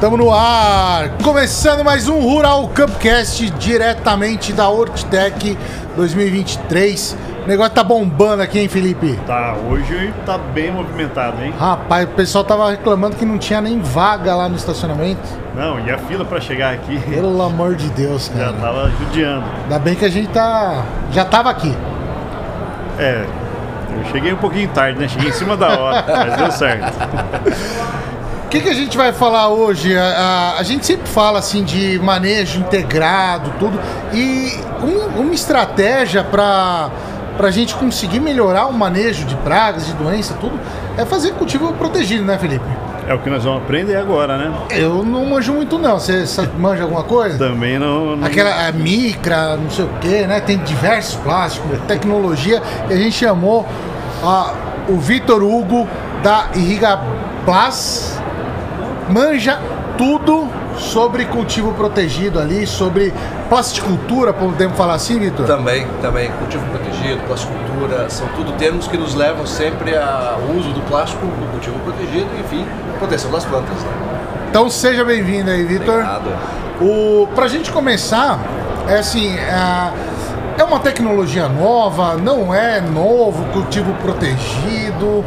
Tamo no ar, começando mais um Rural Campcast diretamente da Hortitec 2023. O negócio tá bombando aqui, hein, Felipe? Tá, hoje tá bem movimentado, hein? Rapaz, o pessoal tava reclamando que não tinha nem vaga lá no estacionamento. Não, e a fila pra chegar aqui Pelo amor de Deus, já cara. tava judiando. Ainda bem que a gente tá. Já tava aqui. É, eu cheguei um pouquinho tarde, né? Cheguei em cima da hora, mas deu certo. O que, que a gente vai falar hoje? A, a- a gente sempre fala assim de manejo integrado, tudo. E um- uma estratégia para a gente conseguir melhorar o manejo de pragas, de doença, tudo, é fazer cultivo protegido, né, Felipe? É o que nós vamos aprender agora, né? Eu não manjo muito não. Você manja alguma coisa? Também não. não- Aquela a micra, não sei o que, né? Tem diversos plásticos, tecnologia. E a gente chamou o Vitor Hugo da Irriga Plus. Manja tudo sobre cultivo protegido ali, sobre plasticultura, podemos falar assim, Vitor? Também, também. Cultivo protegido, plasticultura, são tudo termos que nos levam sempre ao uso do plástico no cultivo protegido, enfim, proteção das plantas. Né? Então seja bem-vindo aí, Vitor. Obrigado. O, pra gente começar, é assim, é, é uma tecnologia nova, não é novo, cultivo protegido.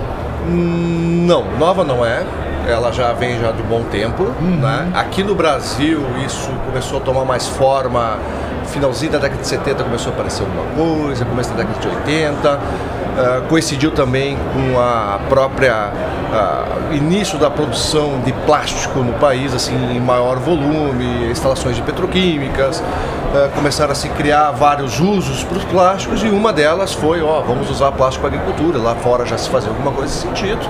Não, nova não é. Ela já vem já de um bom tempo. Né? Aqui no Brasil isso começou a tomar mais forma. Finalzinho da década de 70 começou a aparecer alguma coisa, começo da década de 80. Ah, coincidiu também com a própria ah, início da produção de plástico no país, assim, em maior volume, instalações de petroquímicas. ah, começaram a se criar vários usos para os plásticos e uma delas foi, ó, vamos usar plástico para agricultura. Lá fora já se fazia alguma coisa nesse sentido.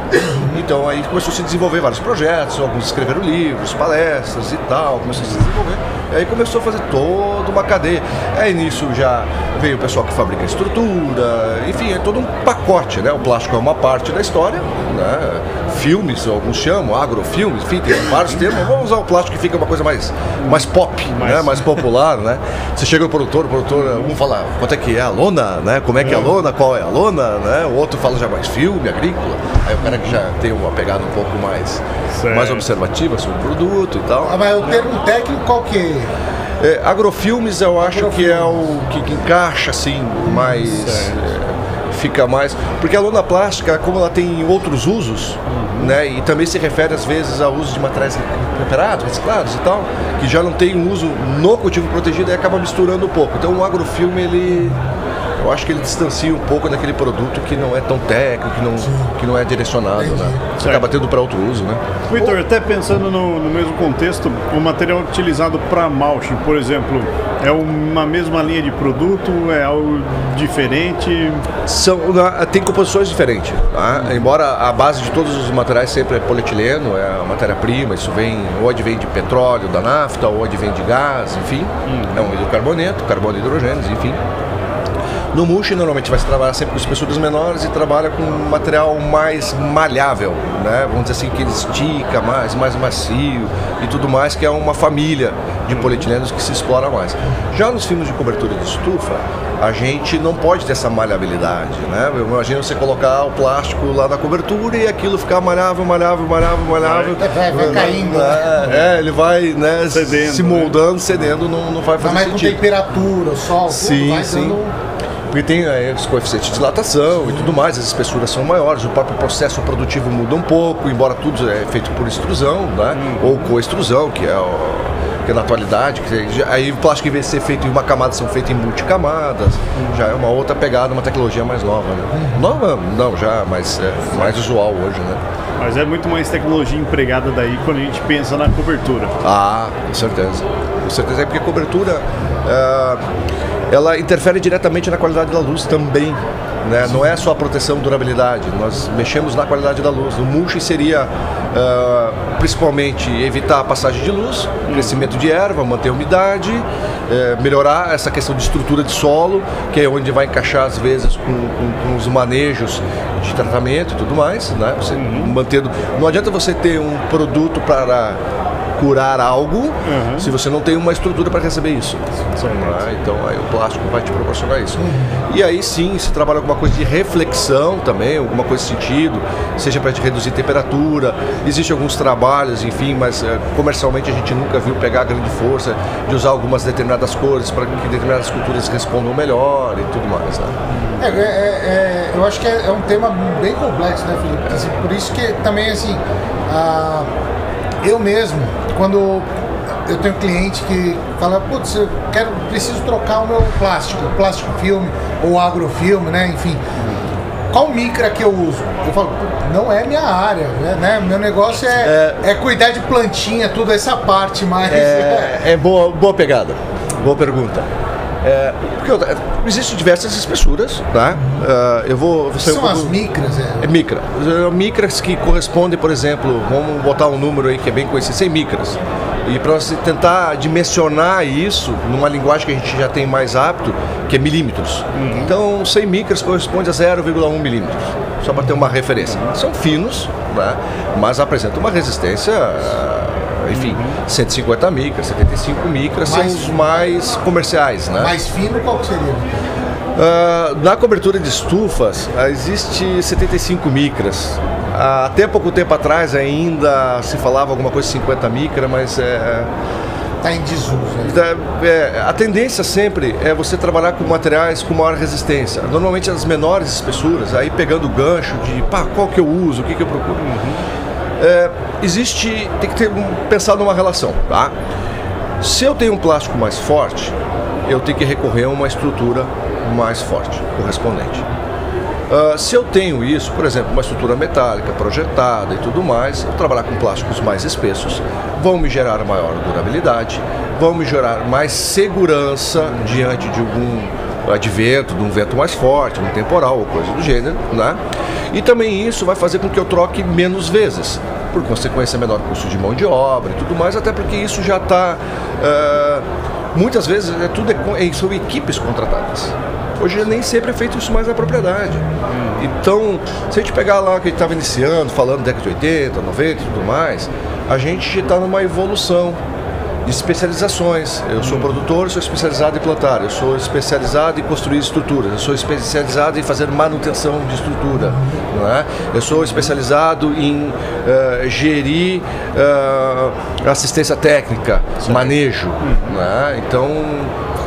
Então aí começou a se desenvolver vários projetos, alguns escreveram livros, palestras e tal, começou a se desenvolver. E aí começou a fazer toda uma cadeia. Aí nisso já veio o pessoal que fabrica estrutura, enfim, é todo um pacote, né? O plástico é uma parte da história, né? Filmes, alguns chamam, agrofilmes, enfim, tem vários termos. Vamos usar o plástico que fica uma coisa mais, mais pop, Mais- né? mais popular, né? Você chega no produtor, o produtor, um fala quanto é que é a lona, né? Como é que é a lona, qual é a lona, né? O outro fala já mais filme, agrícola. Aí o cara que já tem uma pegada um pouco mais, Certo. mais observativa sobre o produto e tal. Ah, mas o termo técnico qual que é? É, agrofilmes eu acho que é o que, que encaixa assim mais é, fica mais porque a lona plástica como ela tem outros usos né e também se refere às vezes ao uso de materiais temperados reciclados e tal que já não tem um uso no cultivo protegido e acaba misturando um pouco. Então o agrofilme ele eu acho que ele distancia um pouco daquele produto que não é tão técnico, que não, que não é direcionado, né? Você acaba tendo para outro uso, né? Vitor, até pensando no, no mesmo contexto, o material utilizado para mulching, por exemplo, é uma mesma linha de produto, é algo diferente? São, tem composições diferentes. tá? Embora a base de todos os materiais sempre é polietileno, é a matéria-prima, isso vem ou advém de petróleo, da nafta, ou advém de gás, enfim. É um hidrocarboneto, carbono e hidrogênios, enfim. No mulch normalmente vai se trabalhar sempre com espessuras menores e trabalha com um material mais malhável, né? Vamos dizer assim que ele estica mais, mais macio e tudo mais, que é uma família de polietilenos que se explora mais. Já nos filmes de cobertura de estufa, a gente não pode ter essa malhabilidade, né? Eu imagino você colocar o plástico lá na cobertura e aquilo ficar malhável, malhável, malhável, malhável. Vai- vai- vai caindo, É, é, ele vai né, Cedendo, se né? moldando, cedendo, não, não vai Mas fazer mais com sentido. temperatura, o sol, tudo Sim, vai sim. dando... Porque tem aí, os coeficientes de dilatação e tudo mais, as espessuras são maiores, o próprio processo produtivo muda um pouco, embora tudo é feito por extrusão, né? Ou coextrusão, que é, o- que é na atualidade. Aí o plástico, em vez de ser feito em uma camada, são feitos em multicamadas. Já é uma outra pegada, uma tecnologia mais nova. Né? Nova, não, já, mas é mais usual hoje, né? Mas é muito mais tecnologia empregada daí quando a gente pensa na cobertura. Ah, com certeza. Com certeza, é porque a cobertura ah, ela interfere diretamente na qualidade da luz também. Né? Não é só a proteção e durabilidade, nós mexemos na qualidade da luz. O mulch seria ah, principalmente evitar a passagem de luz, crescimento de erva, manter a umidade, eh, melhorar essa questão de estrutura de solo, que é onde vai encaixar às vezes com, com- com os manejos de tratamento e tudo mais. Né? Você mantendo. Não adianta você ter um produto para curar algo se você não tem uma estrutura para receber isso. Né? Então aí o plástico vai te proporcionar isso. E aí sim, se trabalha alguma coisa de reflexão também, alguma coisa de sentido, seja para reduzir temperatura. Existem alguns trabalhos, enfim, mas eh, comercialmente a gente nunca viu pegar grande força de usar algumas determinadas cores para que determinadas culturas respondam melhor e tudo mais. Né? É, é, é, eu acho que é, é, um tema bem complexo, né, Felipe? Assim, por isso que também, assim, ah, eu mesmo, quando eu tenho cliente que fala, putz, eu quero, preciso trocar o meu plástico, plástico filme ou agrofilme, né? Enfim. Qual micra que eu uso? Eu falo, não é minha área, né? Meu negócio é, é, é cuidar de plantinha, tudo essa parte mais. É, é boa, boa pegada, boa pergunta. É, porque existem diversas espessuras, tá? Uh, eu vou. São as micras, é? É micra. Micras que correspondem, por exemplo, vamos botar um número aí que é bem conhecido, 100 micras. E para você tentar dimensionar isso numa linguagem que a gente já tem mais apto, que é milímetros. Uhum. Então, 100 micras corresponde a 0,1 milímetros, só para ter uma referência. São finos, né? mas apresentam uma resistência enfim, 150 micras, 75 micras são os mais comerciais, né? Mais fino qual seria? Uh, na cobertura de estufas, uh, existe 75 micras. Uh, até pouco tempo atrás ainda se falava alguma coisa de 50 micras, mas é. Está em desuso. É, é, a tendência sempre é você trabalhar com materiais com maior resistência. Normalmente as menores espessuras, aí pegando o gancho de pá, qual que eu uso, o que, que eu procuro. Uhum é, existe, tem que ter, pensar numa relação, tá? Se eu tenho um plástico mais forte, eu tenho que recorrer a uma estrutura mais forte, correspondente. Uh, se eu tenho isso, por exemplo, uma estrutura metálica projetada e tudo mais, eu trabalhar com plásticos mais espessos, vão me gerar maior durabilidade, vão me gerar mais segurança diante de algum advento, de um vento mais forte, um temporal ou coisa do gênero, né? E também isso vai fazer com que eu troque menos vezes, por consequência menor custo de mão de obra e tudo mais, até porque isso já está uh, eh, muitas vezes é tudo é, são equipes contratadas. Hoje nem sempre é feito isso mais na propriedade. Então, se a gente pegar lá que a gente estava iniciando, falando década de 80, 90 e tudo mais, a gente está numa evolução de especializações. Eu sou produtor, sou especializado em plantar, eu sou especializado em construir estruturas, eu sou especializado em fazer manutenção de estrutura, não é? eu sou especializado em uh, gerir uh, assistência técnica, manejo. Não é? Então,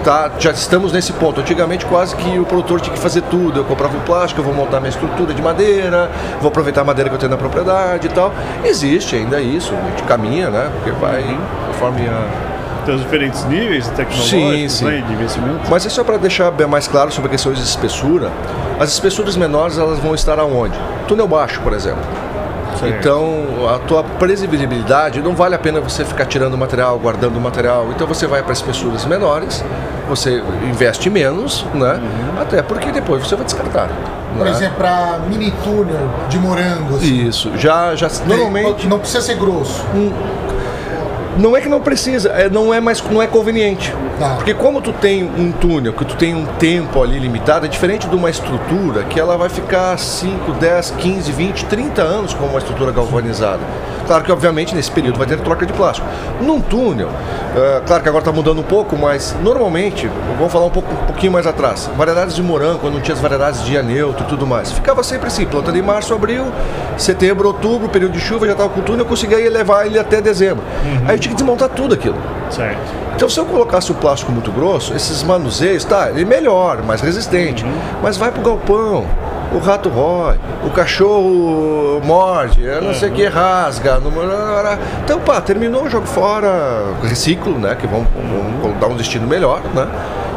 tá, já estamos nesse ponto. Antigamente quase que o produtor tinha que fazer tudo. Eu comprava o plástico, eu vou montar minha estrutura de madeira, vou aproveitar a madeira que eu tenho na propriedade e tal. Existe ainda isso, a gente caminha, né? Porque vai conforme a tem os diferentes níveis tecnológicos sim, sim. Né, de investimento. Mas é só para deixar bem mais claro sobre a questão de espessura. As espessuras menores elas vão estar aonde? Túnel baixo, por exemplo. Então, a tua previsibilidade não vale a pena você ficar tirando material, guardando material. Então, você vai para espessuras menores, você investe menos, né? Uhum. Até porque depois você vai descartar. Por né? exemplo, para mini túnel de morango. Assim. Isso, já, já normalmente não precisa ser grosso. Um, não é que não precisa, é, não é mais não é conveniente. Tá. Porque como tu tem um túnel, que tu tem um tempo ali limitado, é diferente de uma estrutura que ela vai ficar 5, 10, 15, 20, 30 anos como uma estrutura galvanizada. Claro que, obviamente, nesse período vai ter troca de plástico. Num túnel, uh, claro que agora está mudando um pouco, mas normalmente, vamos falar um, pouco, um pouquinho mais atrás, variedades de morango, quando não tinha as variedades de dia neutro e tudo mais, ficava sempre assim, planta de março, abril, setembro, outubro, período de chuva, já estava com o túnel, eu conseguia levar ele até dezembro. Uhum. Aí tinha que desmontar tudo aquilo. Certo. Então, se eu colocasse o plástico muito grosso, esses manuseios, tá, ele é melhor, mais resistente, uhum. mas vai pro galpão o rato rói, o cachorro morde, não sei o que, rasga. Então, pá, terminou o jogo fora, reciclo, né? Que vão, vão dar um destino melhor, né?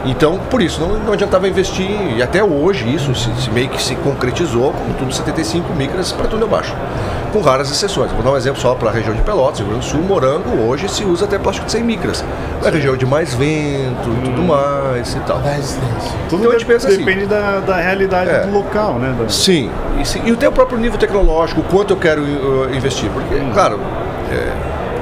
Então, por isso, não, não adiantava investir, e até hoje isso se, se meio que se concretizou com tudo 75 micras para túnel baixo, com raras exceções. Vou dar um exemplo só para a região de Pelotas, Rio Grande do Sul, morango, hoje se usa até plástico de 100 micras. É região de mais vento e tudo hum. mais e tal. Tudo então, a gente pensa assim, depende da, da realidade é, do local, né? Da... Sim, e, sim, e o teu próprio nível tecnológico, quanto eu quero uh, investir, porque, hum. claro,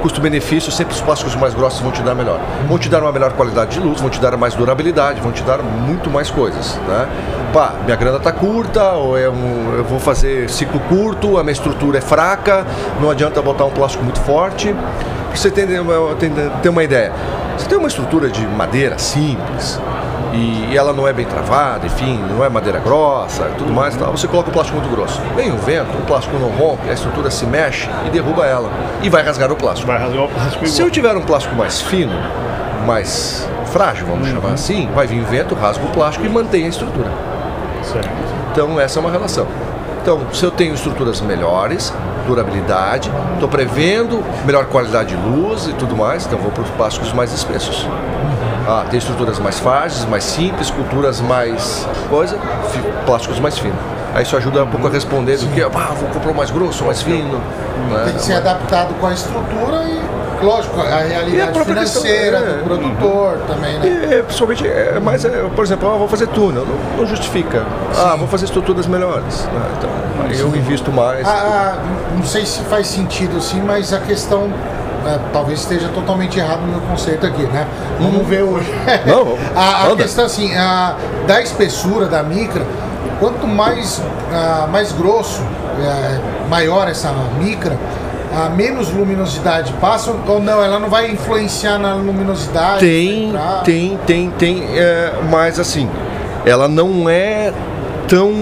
custo-benefício, sempre os plásticos mais grossos vão te dar melhor. Vão te dar uma melhor qualidade de luz, vão te dar mais durabilidade, vão te dar muito mais coisas. Né? Pá, minha grana está curta, ou é um, eu vou fazer ciclo curto, a minha estrutura é fraca, não adianta botar um plástico muito forte. você ter, ter uma ideia, você tem uma estrutura de madeira simples, e ela não é bem travada, enfim, não é madeira grossa, tudo mais e tal, você coloca o plástico muito grosso. Vem o vento, o plástico não rompe, a estrutura se mexe e derruba ela. E vai rasgar o plástico. Vai rasgar o plástico Se eu tiver um plástico mais fino, mais frágil, vamos chamar assim, vai vir vento, rasga o plástico e mantém a estrutura. Certo. Então essa é uma relação. Então, se eu tenho estruturas melhores, durabilidade, estou prevendo melhor qualidade de luz e tudo mais, então vou para os plásticos mais espessos. Ah, tem estruturas mais frágeis, mais simples, culturas mais coisa, plásticos mais finos. Aí isso ajuda um pouco a responder do que, ah, vou comprar o mais grosso, mais fino. né? Tem que ser adaptado com a estrutura e, lógico, a E a realidade própria questão, financeira é. do produtor também, né? E, principalmente, é, mas, é, por exemplo, ah, vou fazer túnel, não, não justifica. Ah, vou fazer estruturas melhores. né? Então, eu invisto mais. Ah, ah, não sei se faz sentido assim, mas a questão é, talvez esteja totalmente errado no meu conceito aqui, né? Vamos ver hoje. Não, a, a questão assim, a, da espessura da micra, quanto mais, ah, mais grosso, é, maior essa micra, a menos luminosidade passa ou não? Ela não vai influenciar na luminosidade? Tem, entrar? tem, tem, tem, é, mas assim, ela não é tão,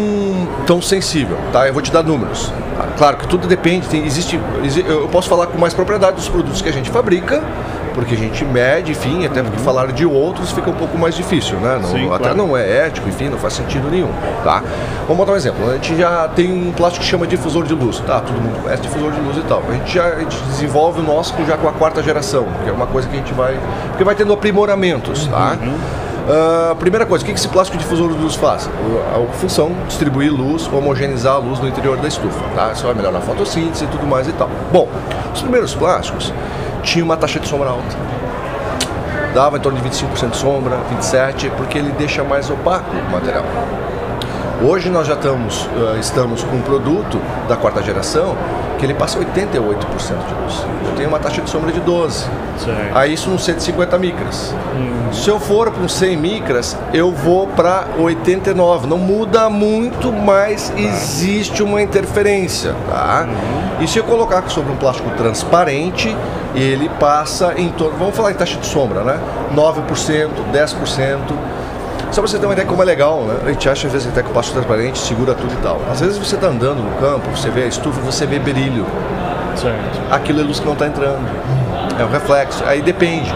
tão sensível, tá? Eu vou te dar números. Ah, Claro que tudo depende, tem, existe, exi- eu posso falar com mais propriedade dos produtos que a gente fabrica, porque a gente mede, enfim, até porque falar de outros fica um pouco mais difícil, né? Não- Sim, até claro. não é ético, enfim, não faz sentido nenhum, tá? Vamos botar um exemplo. A gente já tem um plástico que chama difusor de luz, tá? Todo mundo conhece difusor de luz e tal. A gente já a gente desenvolve o nosso já com a quarta geração, que é uma coisa que a gente vai... Porque vai tendo aprimoramentos, tá? Ah, primeira coisa, o que esse plástico difusor de luz faz? A função distribuir luz, homogeneizar a luz no interior da estufa, tá? Isso vai melhorar a fotossíntese e tudo mais e tal. Bom, os primeiros plásticos tinham uma taxa de sombra alta dava em torno de 25% de sombra, 27%, porque ele deixa mais opaco o material. Hoje nós já estamos, eh, estamos com um produto da quarta geração que ele passa 88% de luz. Eu tenho uma taxa de sombra de 12%. Certo. Aí isso num 150 micras. Se eu for para um 100 micras, eu vou para 89. Não muda muito, mas existe uma interferência, tá? E se eu colocar sobre um plástico transparente, ele passa em torno, vamos falar em taxa de sombra, né? 9%, 10%. Só pra você ter uma ideia como é legal, né? A gente acha às vezes até que o plástico transparente segura tudo e tal. Às vezes você está andando no campo, você vê a estufa, você vê brilho Certo. aquilo é luz que não está entrando. É um reflexo. Aí depende.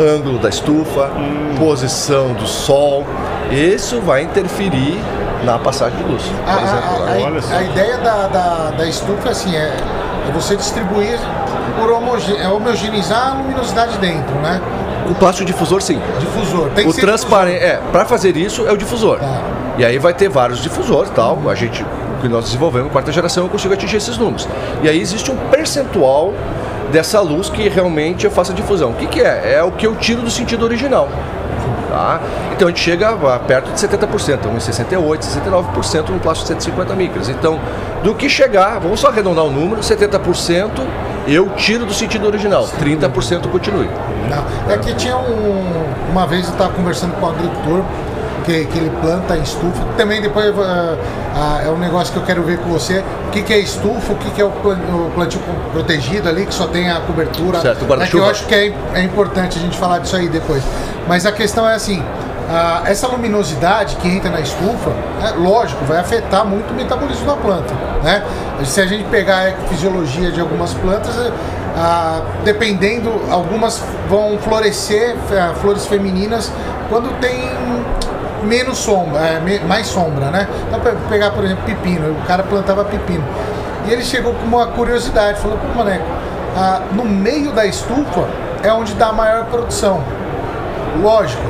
Ângulo da estufa, posição do sol. Isso vai interferir na passagem de luz. A, exemplo, a- a- a ideia da, da, da estufa assim, é, é você distribuir por é homogeneizar a luminosidade dentro, né? O plástico difusor, sim. Difusor. Tem que O transparente, é, para fazer isso é o difusor. Tá. E aí vai ter vários difusores, tal. A gente, o que nós desenvolvemos, quarta geração, eu consigo atingir esses números. E aí existe um percentual dessa luz que realmente eu faço a difusão. O que, que é? É o que eu tiro do sentido original. Tá? Então a gente chega a perto de 70%, uns 68%, 69% no plástico de 150 micras. Então, do que chegar, vamos só arredondar o número, 70% eu tiro do sentido original, 30% continue. Não, é que tinha um. Uma vez eu estava conversando com um agricultor que, que ele planta estufa. Também depois ah, ah, é um negócio que eu quero ver com você. O que, que é estufa, o que, que é o plan- o plantio protegido ali, que só tem a cobertura. Certo, é que eu acho que é, é importante a gente falar disso aí depois. Mas a questão é assim. Ah, essa luminosidade que entra na estufa, é, lógico, vai afetar muito o metabolismo da planta. Né? Se a gente pegar a ecofisiologia de algumas plantas, é, ah, dependendo, algumas vão florescer, ah, flores femininas, quando tem menos sombra, é, mais sombra, né? Então, pegar, por exemplo, pepino, o cara plantava pepino. E ele chegou com uma curiosidade, falou, pô, Maneco, ah, no meio da estufa é onde dá a maior produção. Lógico,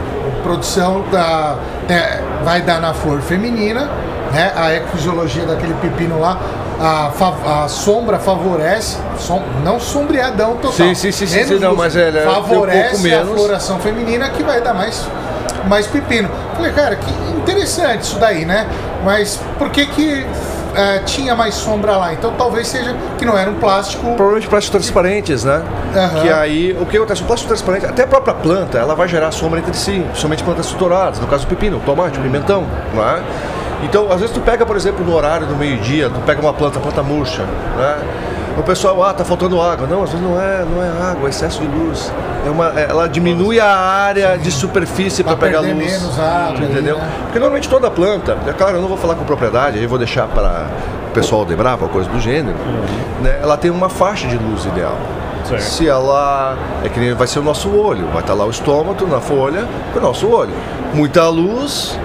produção da, né, vai dar na flor feminina, né? A ecofisiologia daquele pepino lá, a, a sombra favorece, som- não sombreadão total. Sim, sim, sim, sim, sim, não, mas é, ele é- tem um favorece a floração feminina que vai dar mais, mais pepino. Falei, cara, que interessante isso daí, né? Mas por que que eh, tinha mais sombra lá? Então talvez seja que não era um plástico Provavelmente plásticos transparentes, né? Aham. Que aí, o que acontece? O plástico transparente, até a própria planta, ela vai gerar sombra entre si, principalmente plantas tutoradas, no caso do pepino, tomate, pimentão, não é? Então, às vezes tu pega, por exemplo, no horário do meio-dia, tu pega uma planta, planta murcha, né? O pessoal, ah, tá faltando água. Não, às vezes não é, não é água, é excesso de luz. É uma, ela diminui a área de superfície para pegar luz. menos água, entendeu? né? Porque normalmente toda planta, é claro, eu não vou falar com propriedade, aí eu vou deixar para o pessoal de Brava, coisa do gênero, né? Ela tem uma faixa de luz ideal. Certo. Se ela. É que nem vai ser o nosso olho. Vai estar lá o estômago na folha o nosso olho. Muita luz,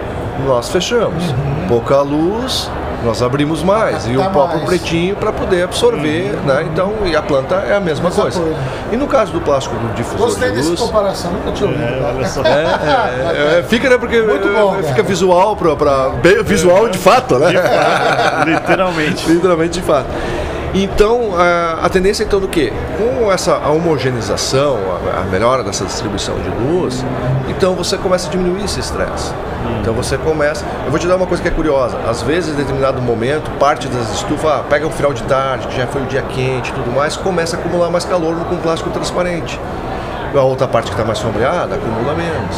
nós fechamos. Pouca luz, nós abrimos mais. E o próprio mais. pretinho para poder absorver, né? Então, e a planta é a mesma, Mesma coisa. coisa. E no caso do plástico do difusor Gostei de dessa luz. comparação, nunca tinha ouvido. É, olha só. É, é, é, fica, né? Porque Muito bom, é, fica visual para. Visual de fato, né? Literalmente. Literalmente de fato. Então, a, tendência então do quê? Com essa homogeneização, a, a melhora dessa distribuição de luz, então você começa a diminuir esse estresse. Então você começa. Eu vou te dar uma coisa que é curiosa. Às vezes, em determinado momento, parte das estufas, ah, pega o final de tarde, que já foi o dia quente e tudo mais, começa a acumular mais calor com plástico transparente. A outra parte que está mais sombreada acumula menos.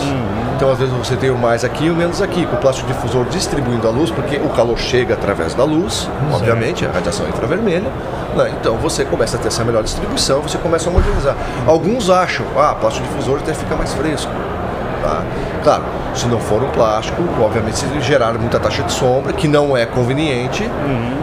Então, às vezes, você tem o mais aqui e o menos aqui, com o plástico difusor distribuindo a luz, porque o calor chega através da luz, obviamente, a radiação infravermelha. né? Então, você começa a ter essa melhor distribuição, você começa a homogeneizar. Alguns acham, ah, plástico difusor até fica mais fresco. Tá? Claro, se não for um plástico, obviamente se gerar muita taxa de sombra, que não é conveniente,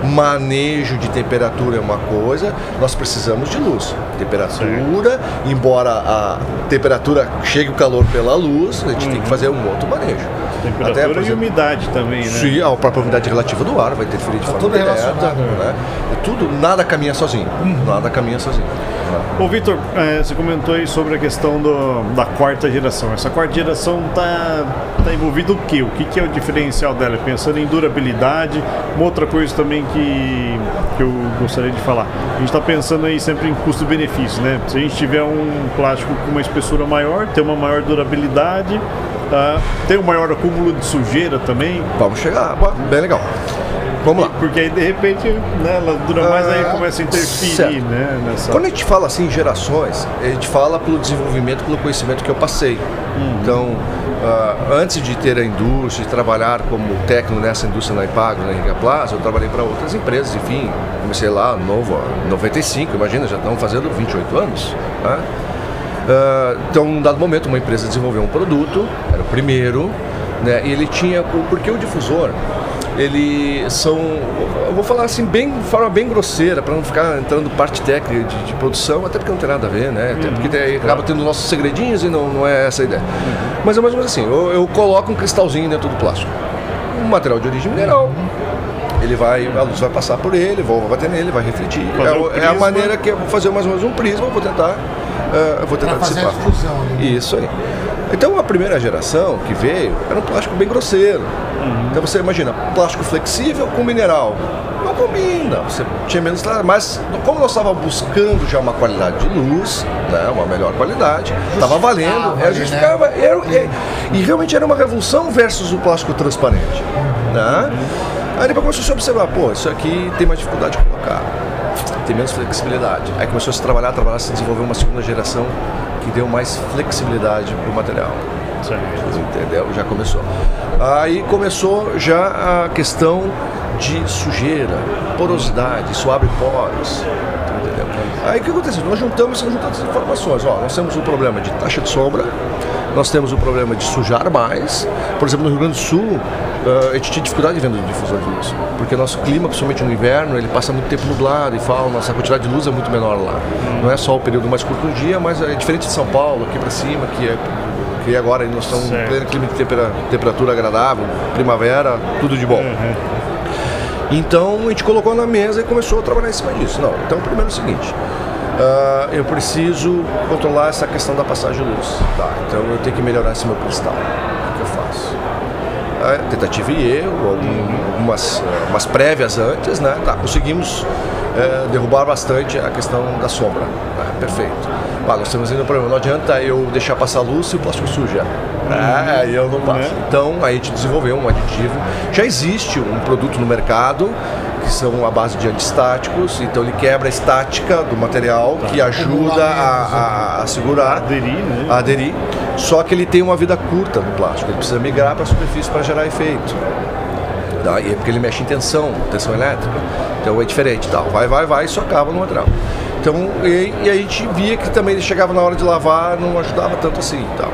manejo de temperatura é uma coisa, nós precisamos de luz. Temperatura, embora a temperatura chegue o calor pela luz, a gente tem que fazer um outro manejo. Temperatura e exemplo, umidade também, né? Sim, a própria umidade relativa do ar vai interferir de forma tudo direta. relacionado. Né? É tudo, nada caminha sozinho. Nada caminha sozinho. né? Ô Vitor, é, você comentou aí sobre a questão do- da quarta geração. Essa quarta geração está tá envolvida o quê? O que, que é o diferencial dela? Pensando em durabilidade, uma outra coisa também que, que eu gostaria de falar. A gente está pensando aí sempre em custo-benefício, né? Se a gente tiver um plástico com uma espessura maior, ter uma maior durabilidade, tá? ter um maior acúmulo de sujeira também, Vamos chegar, bem legal. Vamos lá. porque aí de repente né, ela dura mais, aí Ah, começa a interferir certo. né, nessa. Quando a gente fala assim em gerações, a gente fala pelo desenvolvimento, pelo conhecimento que eu passei. Então, ah, antes de ter a indústria, de trabalhar como técnico nessa indústria na Ipago, na Riga Plaza, eu trabalhei para outras empresas, enfim, comecei lá novo, em 95, imagina, já estão fazendo 28 anos. Né? Ah, então, num dado momento, uma empresa desenvolveu um produto, era o primeiro, né, e ele tinha. Porque o difusor, ele são. Eu vou falar assim, bem, de forma bem grosseira, para não ficar entrando parte técnica de, de produção, até porque não tem nada a ver, né? Até porque tem- acaba tendo nossos segredinhos e não, não é essa a ideia. Mas é mais ou menos assim: eu, eu coloco um cristalzinho dentro do plástico. Um material de origem mineral. Ele vai, a luz vai passar por ele, vai bater nele, vai refletir. É, o- é a maneira que eu vou fazer mais ou menos um prisma, vou tentar, eu vou tentar dissipar. difusão ali. Isso aí. Então a primeira geração que veio era um plástico bem grosseiro. Então você imagina, plástico flexível com mineral. Não combina, você tinha menos mas como nós estávamos buscando já uma qualidade de luz, né, uma melhor qualidade, estava valendo, Justificava, é, né? justificava, era- e, e realmente era uma revolução versus o plástico transparente. Né? Aí depois começou a se observar, pô, isso aqui tem mais dificuldade de colocar, tem menos flexibilidade. Aí começou a se trabalhar, trabalhar, se desenvolver uma segunda geração que deu mais flexibilidade para o material. Certo. Entendeu? Já começou. Aí começou já a questão de sujeira, porosidade, isso abre poros. Entendeu? Aí o que aconteceu? Nós juntamos, juntamos essas informações. Ó, nós temos o problema de taxa de sombra, nós temos o problema de sujar mais. Por exemplo, no Rio Grande do Sul, eh, a gente tinha dificuldade de difusor de luz, porque nosso clima, principalmente no inverno, ele passa muito tempo nublado e fala, nossa quantidade de luz é muito menor lá. Não é só o período mais curto do dia, mas é diferente de São Paulo, aqui para cima, que é que agora nós estamos em pleno clima de tempera- temperatura agradável, primavera, tudo de bom. Então a gente colocou na mesa e começou a trabalhar em cima disso. Não, então primeiro é o seguinte. ah, eu preciso controlar essa questão da passagem de luz. Tá, então eu tenho que melhorar esse meu cristal. O que que eu faço? Ah, tentativa e erro, algum- algumas umas prévias antes, né? Tá, conseguimos eh, derrubar bastante a questão da sombra. né? Perfeito. Ah, nós temos ainda um problema. Não adianta eu deixar passar a luz se o plástico suja. Aí eu não passo. Né? Então aí a gente desenvolveu um aditivo. Já existe um produto no mercado que são a base de antistáticos, então ele quebra a estática do material, que ajuda a, a- a segurar, Aderir, né? a aderir. Só que ele tem uma vida curta no plástico, ele precisa migrar para a superfície para gerar efeito. Tá? E é porque ele mexe em tensão, tensão elétrica. Então é diferente, tal. Vai, vai, vai, isso acaba no material. Então, e, e a gente via que também ele chegava na hora de lavar, não ajudava tanto assim, tal.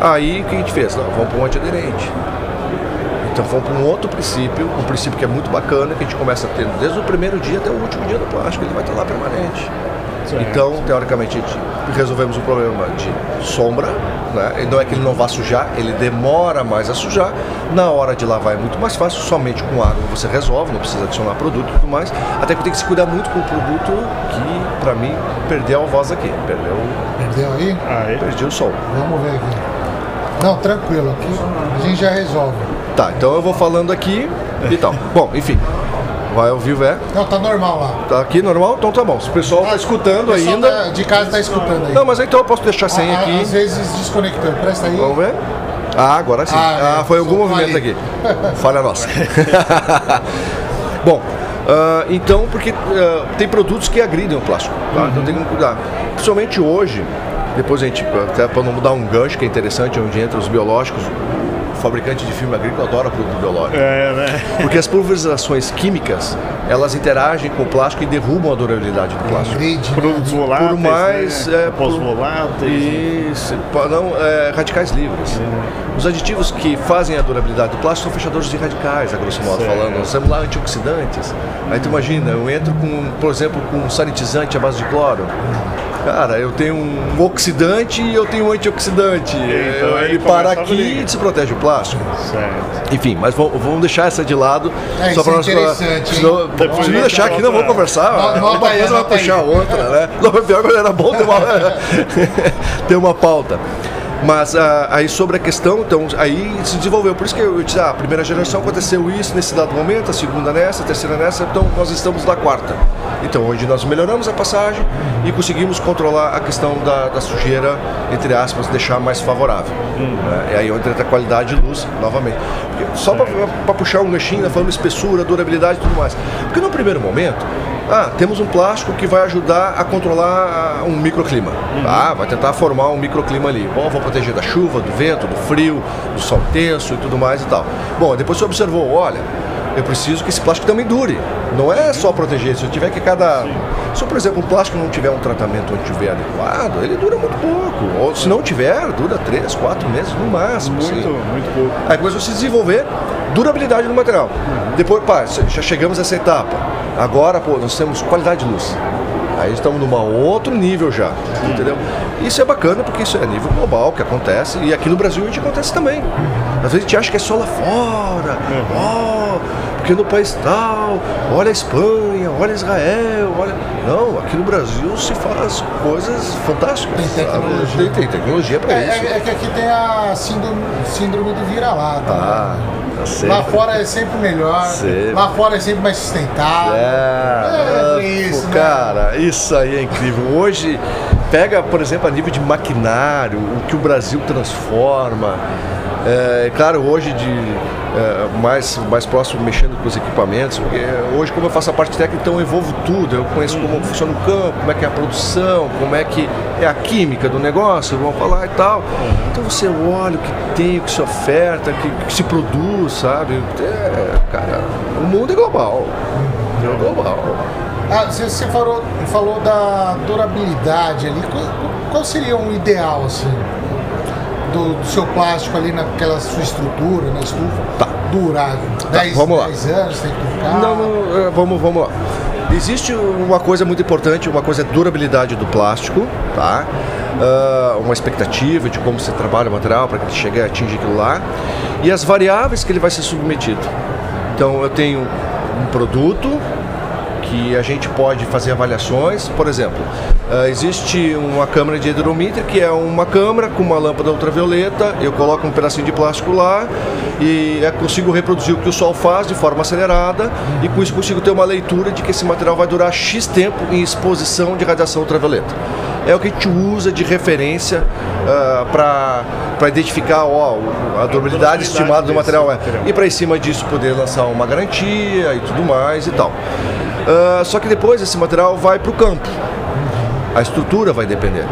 Aí o que a gente fez? Não, vamos para um antiaderente. Então fomos para um outro princípio, um princípio que é muito bacana, que a gente começa a ter desde o primeiro dia até o último dia do plástico, ele vai estar lá permanente. Certo. Então, teoricamente, a gente resolvemos o problema de sombra, né? não é que ele não vá sujar, ele demora mais a sujar. Na hora de lavar é muito mais fácil, somente com água você resolve, não precisa adicionar produto e tudo mais. Até que tem que se cuidar muito com o produto que, para mim, perdeu a voz aqui. Perdeu. Perdeu aí? Aí. Perdi o som. Vamos ver aqui. Não, tranquilo, aqui a gente já resolve. Tá, então eu vou falando aqui e tal. Bom, enfim. Vai ao vivo, é? Não, tá normal lá. Tá aqui normal? Então tá bom. Se o pessoal tá escutando ainda. Tá, de casa tá escutando aí. Não, mas então eu posso deixar sem ah, aqui. Às vezes desconectando. Presta aí. Vamos ver? Ah, agora sim. Ah, ah foi algum movimento aqui. Falha nossa. bom, uh, então, porque uh, tem produtos que agridem o plástico, tá? Uhum. Então tem que cuidar. Principalmente hoje, depois a gente, até para não mudar um gancho que é interessante, onde entra os biológicos, fabricante de filme agrícola adora produto biológico. É, né? Porque as pulverizações químicas, elas interagem com o plástico e derrubam a durabilidade do plástico. Né? Produtos voláteis, por mais né? é, pós-voláteis. Isso, não, é, radicais livres. É. Os aditivos que fazem a durabilidade do plástico são fechadores de radicais, a grosso modo certo. falando. Nós temos lá antioxidantes. Aí tu imagina, eu entro com, por exemplo, com um sanitizante à base de cloro. Cara, eu tenho um oxidante e eu tenho um antioxidante. Então, ele para aqui e se protege o plástico. Certo. Enfim, mas vamos deixar essa de lado. É, só para é nós. Interessante, senão, se não deixar aqui, não vamos conversar. Nota uma coisa vai puxar a outra, né? Não, pior que era bom ter uma, ter uma pauta. Mas ah, aí sobre a questão, então, aí se desenvolveu. Por isso que eu disse, ah, a primeira geração aconteceu isso nesse dado momento, a segunda nessa, a terceira nessa, então nós estamos na quarta. Então hoje nós melhoramos a passagem e conseguimos controlar a questão da, da sujeira, entre aspas, deixar mais favorável. Hum. E aí entra a qualidade de luz novamente. Porque, só para puxar um ganchinho, né, falando espessura, durabilidade e tudo mais. Porque no primeiro momento, ah, temos um plástico que vai ajudar a controlar um microclima. Uhum. Tá? Vai tentar formar um microclima ali. Bom, vou proteger da chuva, do vento, do frio, do sol tenso e tudo mais e tal. Bom, depois você observou, olha, eu preciso que esse plástico também dure. Não é só proteger. Se eu tiver que cada. Se, por exemplo, o plástico não tiver um tratamento onde tiver adequado, ele dura muito pouco. Ou se não tiver, dura 3, 4 meses no máximo. Muito, assim. muito pouco. Aí a se desenvolver durabilidade do material. Uhum. Depois, pá, já chegamos a essa etapa. Agora, pô, nós temos qualidade de luz. Aí estamos num outro nível já, uhum. entendeu? Isso é bacana porque isso é nível global que acontece e aqui no Brasil a gente acontece também. Às vezes a gente acha que é só lá fora, uhum. oh, porque no país tal, olha a Espanha, olha Israel, olha. Não, aqui no Brasil se faz coisas fantásticas. Tem tecnologia. Tem, tem tecnologia para é, isso. É, é, que aqui tem a síndrome, síndrome do vira-lata. Ah. Né? Sempre. Lá fora é sempre melhor. Sempre. Lá fora é sempre mais sustentável. É, é, é isso, pô, né? Cara, isso aí é incrível. Hoje, pega, por exemplo, a nível de maquinário, o que o Brasil transforma. É, claro, hoje de é, mais, mais próximo mexendo com os equipamentos, porque hoje como eu faço a parte técnica, então eu envolvo tudo, eu conheço como funciona o campo, como é que é a produção, como é que é a química do negócio, vamos falar e tal. Então você olha o que tem, o que se oferta, o que, que, se produz, sabe? É, cara, o mundo é global. É global. Ah, você falou, falou da durabilidade ali. Qual, qual seria um ideal, assim? Do, do, seu plástico ali naquela sua estrutura, na estufa, tá. durar 10, tá, vamos 10 anos, tem que trocar? Não, não, é, vamos, vamos lá. Existe uma coisa muito importante, uma coisa é a durabilidade do plástico, tá? Uh, uma expectativa de como você trabalha o material para que ele chegue a atingir aquilo lá e as variáveis que ele vai ser submetido. Então eu tenho um produto que a gente pode fazer avaliações. Por exemplo, uh, existe uma câmera de hidrometria que é uma câmera com uma lâmpada ultravioleta, eu coloco um pedacinho de plástico lá e é, consigo reproduzir o que o sol faz de forma acelerada e com isso consigo ter uma leitura de que esse material vai durar X tempo em exposição de radiação ultravioleta. É o que a gente usa de referência uh, para identificar ó, a durabilidade estimada do material. É. E para em cima disso poder lançar uma garantia e tudo mais e tal. Uh, só que depois esse material vai para o campo. A estrutura vai depender.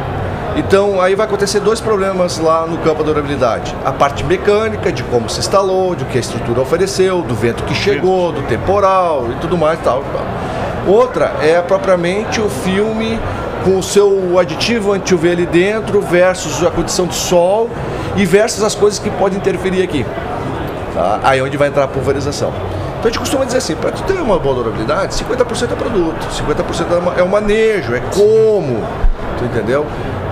Então aí vai acontecer dois problemas lá no campo da durabilidade. A parte mecânica, de como se instalou, de que a estrutura ofereceu, do vento que chegou, do temporal e tudo mais tal. tal. Outra é propriamente o filme com o seu aditivo anti-UV ali dentro versus a condição de sol e versus as coisas que podem interferir aqui. Tá? Aí é onde vai entrar a pulverização. Então a gente costuma dizer assim, para tu ter uma boa durabilidade, 50% é produto, 50% é o manejo, é como, tu entendeu?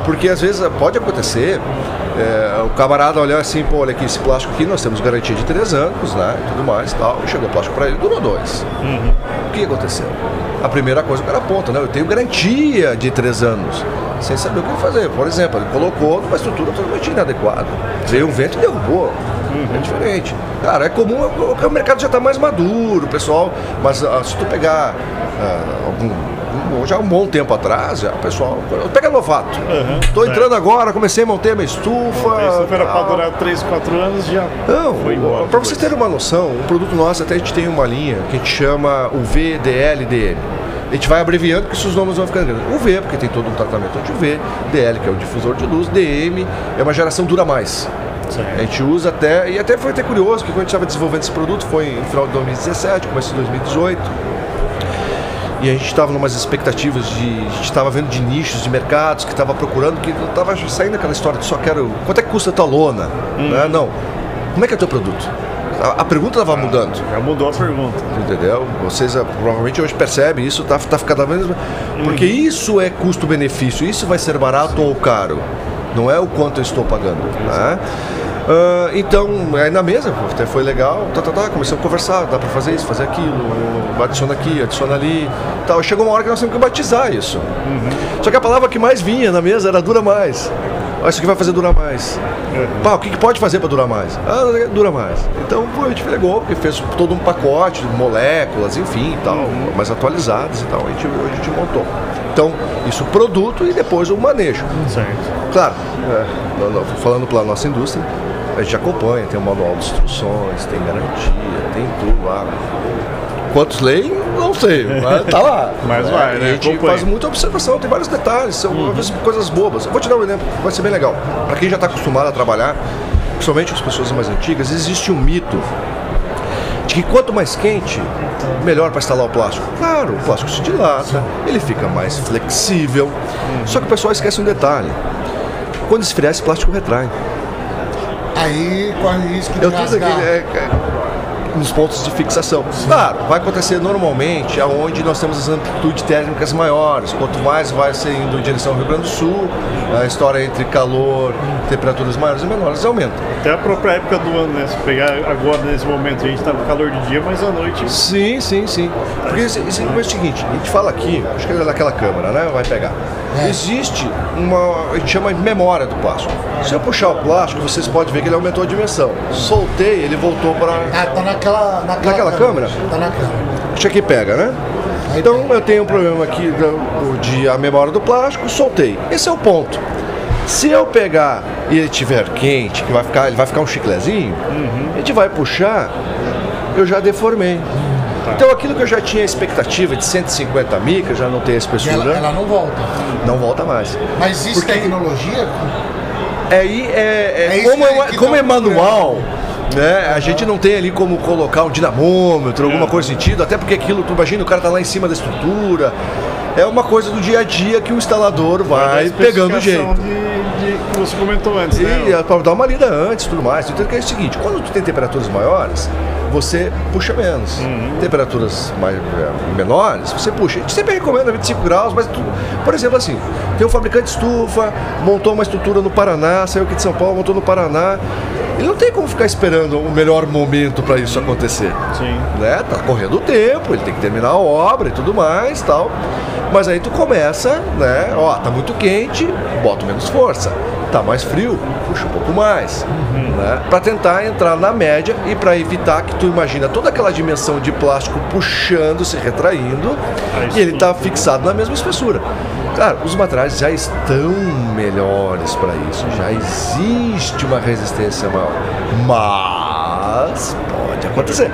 Porque às vezes pode acontecer é, o camarada olhar assim, pô, olha aqui, esse plástico aqui nós temos garantia de três anos, né? E tudo mais tal. E chegou o plástico para ele, durou dois. Uhum. O que aconteceu? A primeira coisa o cara né? Eu tenho garantia de três anos. Sem saber o que fazer. Por exemplo, ele colocou numa estrutura totalmente inadequada. Veio um vento e derrubou. É diferente. Cara, é comum, o mercado já está mais maduro, pessoal. Mas uh, se tu pegar uh, algum já um bom tempo atrás, já, o pessoal. Pega novato. Uhum, Tô entrando é. agora, comecei a montar minha estufa. A estufa era para durar 3, 4 anos já. Não, foi embora. Para você ter uma noção, o produto nosso até a gente tem uma linha que a gente chama o VDLDM. A gente vai abreviando porque os nomes vão ficando grandes. O V, porque tem todo um tratamento de UV, DL, que é o difusor de luz, DM é uma geração dura mais. A gente usa até, e até foi até curioso, que quando a gente estava desenvolvendo esse produto, foi em final de 2017, começo de 2018, e a gente estava numas expectativas de. A gente estava vendo de nichos, de mercados, que estava procurando, que estava saindo aquela história de só quero. Quanto é que custa a tua lona? Hum. Né? Não. Como é que é o teu produto? A, a pergunta estava mudando. Já mudou a pergunta. Entendeu? Vocês ah, provavelmente hoje percebem isso, está tá cada vez. Porque hum. isso é custo-benefício, isso vai ser barato ou caro. Não é o quanto eu estou pagando. Né? Uh, então, aí na mesa, até foi legal, tá, tá, tá, começamos a conversar, dá para fazer isso, fazer aquilo, adiciona aqui, adiciona ali. Tal. Chegou uma hora que nós temos que batizar isso. Uhum. Só que a palavra que mais vinha na mesa era dura mais. Ah, isso aqui vai fazer durar mais. Uhum. Pá, o que, que pode fazer para durar mais? Ah, dura mais. Então a gente pegou, porque fez todo um pacote de moléculas, enfim, tal, uhum. mais atualizadas e tal. A gente, a gente montou. Então, isso produto e depois o manejo. Certo. Claro, é, falando pela nossa indústria, a gente acompanha, tem um manual de instruções, tem garantia, tem tudo lá. Quantos leem, não sei, mas tá lá. mas vai, né? A gente acompanha. faz muita observação, tem vários detalhes, são uhum. coisas bobas. Eu vou te dar um exemplo, vai ser bem legal. Para quem já está acostumado a trabalhar, principalmente as pessoas mais antigas, existe um mito de que quanto mais quente, melhor para instalar o plástico. Claro, o plástico se dilata, ele fica mais flexível. Uhum. Só que o pessoal esquece um detalhe. Quando esfriar, esse plástico retrai. Aí corre risco de Eu rasgar. Aqui, é, é, nos pontos de fixação. Claro, vai acontecer normalmente aonde nós temos as amplitudes térmicas maiores. Quanto mais vai ser indo em direção ao Rio Grande do Sul, a história entre calor, temperaturas maiores e menores aumenta. Até a própria época do ano, né? Se pegar agora nesse momento, a gente está no calor de dia, mas à noite. Sim, sim, sim. Porque é o seguinte, a gente fala aqui, acho que é daquela câmera, né? Vai pegar. É. Existe uma, a gente chama de memória do plástico. Se eu puxar o plástico, vocês podem ver que ele aumentou a dimensão. Soltei, ele voltou para. Ah, tá naquela, naquela, naquela câmera? Tá na câmera. Isso aqui pega, né? Então eu tenho um problema aqui do, de a memória do plástico, soltei. Esse é o ponto. Se eu pegar e ele estiver quente, que vai ficar, ele vai ficar um chiclezinho, uhum. a gente vai puxar, eu já deformei. Tá. Então aquilo que eu já tinha expectativa de 150 micras, já não tem a espessura. Ela, ela, não volta. Não volta mais. Mas existe Porque tecnologia? Aí é, é, é como, é, como tá é manual. Né? A gente não tem ali como colocar um dinamômetro, alguma coisa no sentido, até porque aquilo, tu imagina, o cara tá lá em cima da estrutura. É uma coisa do dia a dia que o instalador vai pegando o jeito. De, de, que você comentou antes, e, né? É para dar uma lida antes tudo mais. Então é o seguinte, quando tu tem temperaturas maiores, você puxa menos. Uhum. Temperaturas mais, é, menores, você puxa. A gente sempre recomenda 25 graus, mas, tu, por exemplo, assim, tem um fabricante de estufa, montou uma estrutura no Paraná, saiu aqui de São Paulo, montou no Paraná. Ele não tem como ficar esperando o melhor momento para isso acontecer. Sim. Né? Tá correndo o tempo, ele tem que terminar a obra e tudo mais, tal. Mas aí tu começa, né? Ó, tá muito quente, bota menos força. Tá mais frio, puxa um pouco mais, uhum. né? Para tentar entrar na média e para evitar que tu imagina toda aquela dimensão de plástico puxando, se retraindo, e ele tá fixado na mesma espessura. Cara, os materiais já estão melhores para isso, já existe uma resistência maior, mas pode acontecer.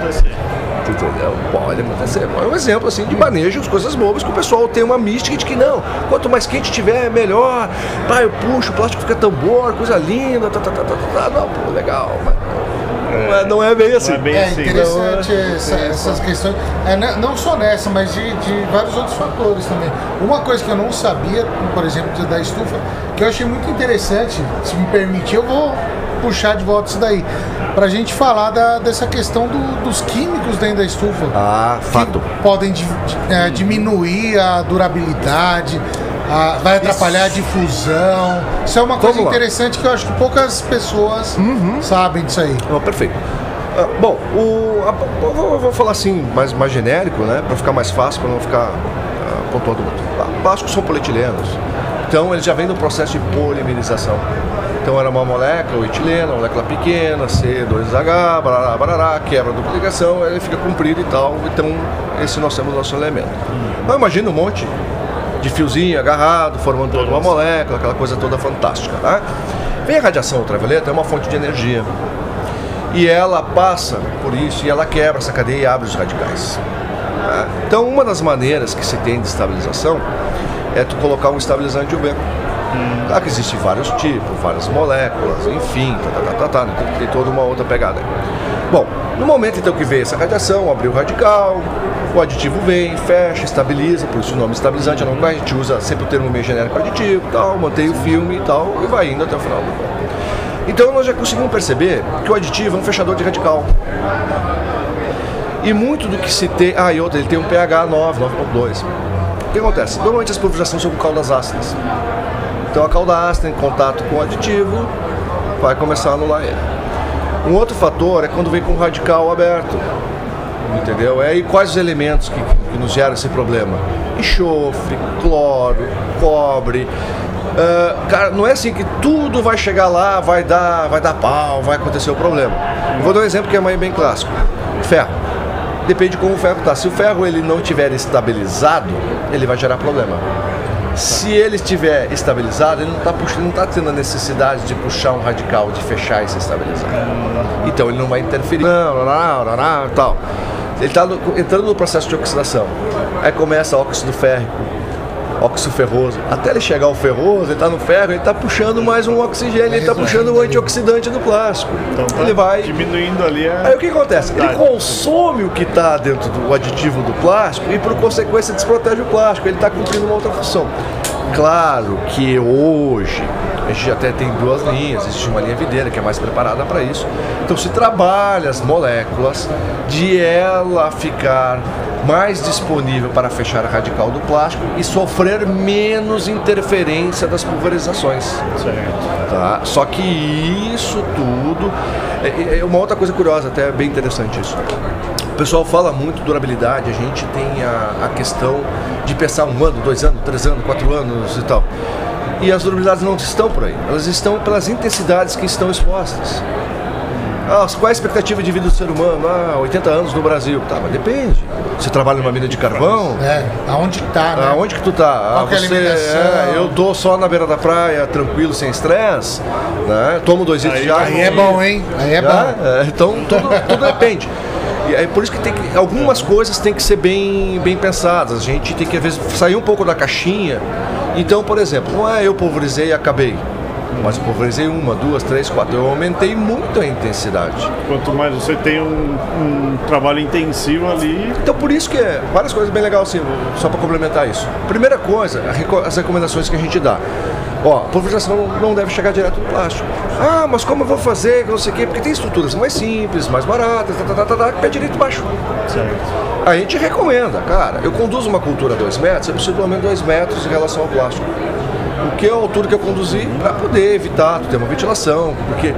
Entendeu? Pode acontecer. É um exemplo assim de manejo de coisas bobas que o pessoal tem uma mística de que não, quanto mais quente tiver, melhor. Pá, eu puxo, o plástico fica tambor, coisa linda, tá, tá, tá, tá, tá, tá. Não, pô, legal, mas é, não é bem assim. É bem É assim. interessante Então, essa- essas questões, é, né, não só nessa, mas de, de vários outros fatores também. Uma coisa que eu não sabia, por exemplo, da estufa, que eu achei muito interessante, se me permitir, eu vou puxar de volta isso daí, pra gente falar da- dessa questão do- dos químicos dentro da estufa. Ah, que fato. podem di- di- é, diminuir a durabilidade, a- vai atrapalhar a difusão. Isso é uma coisa Vamos lá. interessante que eu acho que poucas pessoas sabem disso aí. Não, perfeito. Ah, bom, o, a- eu vou, eu falar assim, mais, mais genérico, né? Para ficar mais fácil, para não ficar ah, pontuando muito. Ah, Plásticos são polietilenos. Então, eles já vêm do processo de polimerização. Então, era uma molécula, o etileno, uma molécula pequena, C2H, barará, barará, quebra a dupla ligação, ele fica comprido e tal. Então, esse nós temos nosso elemento. Então, imagina um monte de fiozinho agarrado, formando toda uma molécula, aquela coisa toda fantástica. Tá? Vem a radiação ultravioleta, é uma fonte de energia e ela passa por isso e ela quebra essa cadeia e abre os radicais. tá? Então, uma das maneiras que se tem de estabilização é tu colocar um estabilizante UV. Claro que existem vários tipos, várias moléculas, enfim, tá, tá, tá, tá, tá, tem, toda uma outra pegada. Bom, no momento então que veio essa radiação, abriu o radical, o aditivo vem, fecha, estabiliza, por isso o nome estabilizante, não, a gente usa sempre o termo meio genérico aditivo, tal, mantém o filme e tal, e vai indo até o final do ponto. Então nós já conseguimos perceber que o aditivo é um fechador de radical. E muito do que se tem. Ah, e outra, ele tem um pH 9, 9.2. O que acontece? Normalmente as pulverizações são com caudas ácidas. Então a cauda ácida em contato com o aditivo vai começar a anular ele. Um outro fator é quando vem com o radical aberto. Entendeu? É, e quais os elementos que, que nos geram esse problema? Enxofre, cloro, cobre. Ah, cara, não é assim que tudo vai chegar lá, vai dar, vai dar pau, vai acontecer o problema. Eu vou dar um exemplo que é bem clássico. Ferro. Depende de como o ferro está. Se o ferro ele não estiver estabilizado, ele vai gerar problema. Se ele estiver estabilizado, ele não está está tendo a necessidade de puxar um radical, de fechar e se estabilizar. Então ele não vai interferir. Não, não, não, não, tal. Ele está entrando no processo de oxidação. Aí começa óxido férrico, óxido ferroso. Até ele chegar ao ferroso, ele está no ferro, ele está puxando mais um oxigênio, ele está puxando o antioxidante do plástico. Então tá ele vai diminuindo ali a. Aí o que acontece? Ele consome o que está dentro do aditivo do plástico e por consequência desprotege o plástico. Ele está cumprindo uma outra função. Claro que hoje a gente até tem duas linhas, existe uma linha videira que é mais preparada para isso. Então se trabalha as moléculas de ela ficar mais disponível para fechar a radical do plástico e sofrer menos interferência das pulverizações. Certo. Tá? Só que isso tudo é, é uma outra coisa curiosa, até bem interessante isso. O pessoal fala muito durabilidade, a gente tem a, a questão de pensar um ano, dois anos, três anos, quatro anos e tal. E as durabilidades não estão por aí, elas estão pelas intensidades que estão expostas. Ah, qual é a expectativa de vida do ser humano? Ah, 80 anos no Brasil. Tá, mas depende. Você trabalha numa mina de carvão? É, aonde que tá, né? Aonde que tu tá? Ah, Qual que é a você, é, eu tô só na beira da praia, tranquilo, sem estresse, né? Tomo dois litros de água. Aí é bom, hein? Aí é bom. É, então tudo, tudo depende. E é por isso que tem que algumas coisas têm que ser bem, bem pensadas. A gente tem que às vezes sair um pouco da caixinha. Então, por exemplo, não é eu pulverizei e acabei. Mas eu pulverizei uma, duas, três, quatro. Eu aumentei muito a intensidade. Quanto mais você tem um, um trabalho intensivo ali, Então por isso que é várias coisas bem legais assim, só para complementar isso. Primeira coisa, as recomendações que a gente dá. Ó, a pulverização não- deve chegar direto no plástico. Ah, mas como eu vou fazer, não sei o quê? Porque tem estruturas mais simples, mais baratas, tá, tá, tá, tá, tá, pé direito e baixo. certo. A gente recomenda, cara, eu conduzo uma cultura a 2 metros, eu preciso pelo menos 2 metros em relação ao plástico. O que é a altura que eu conduzi para poder evitar ter uma ventilação, porque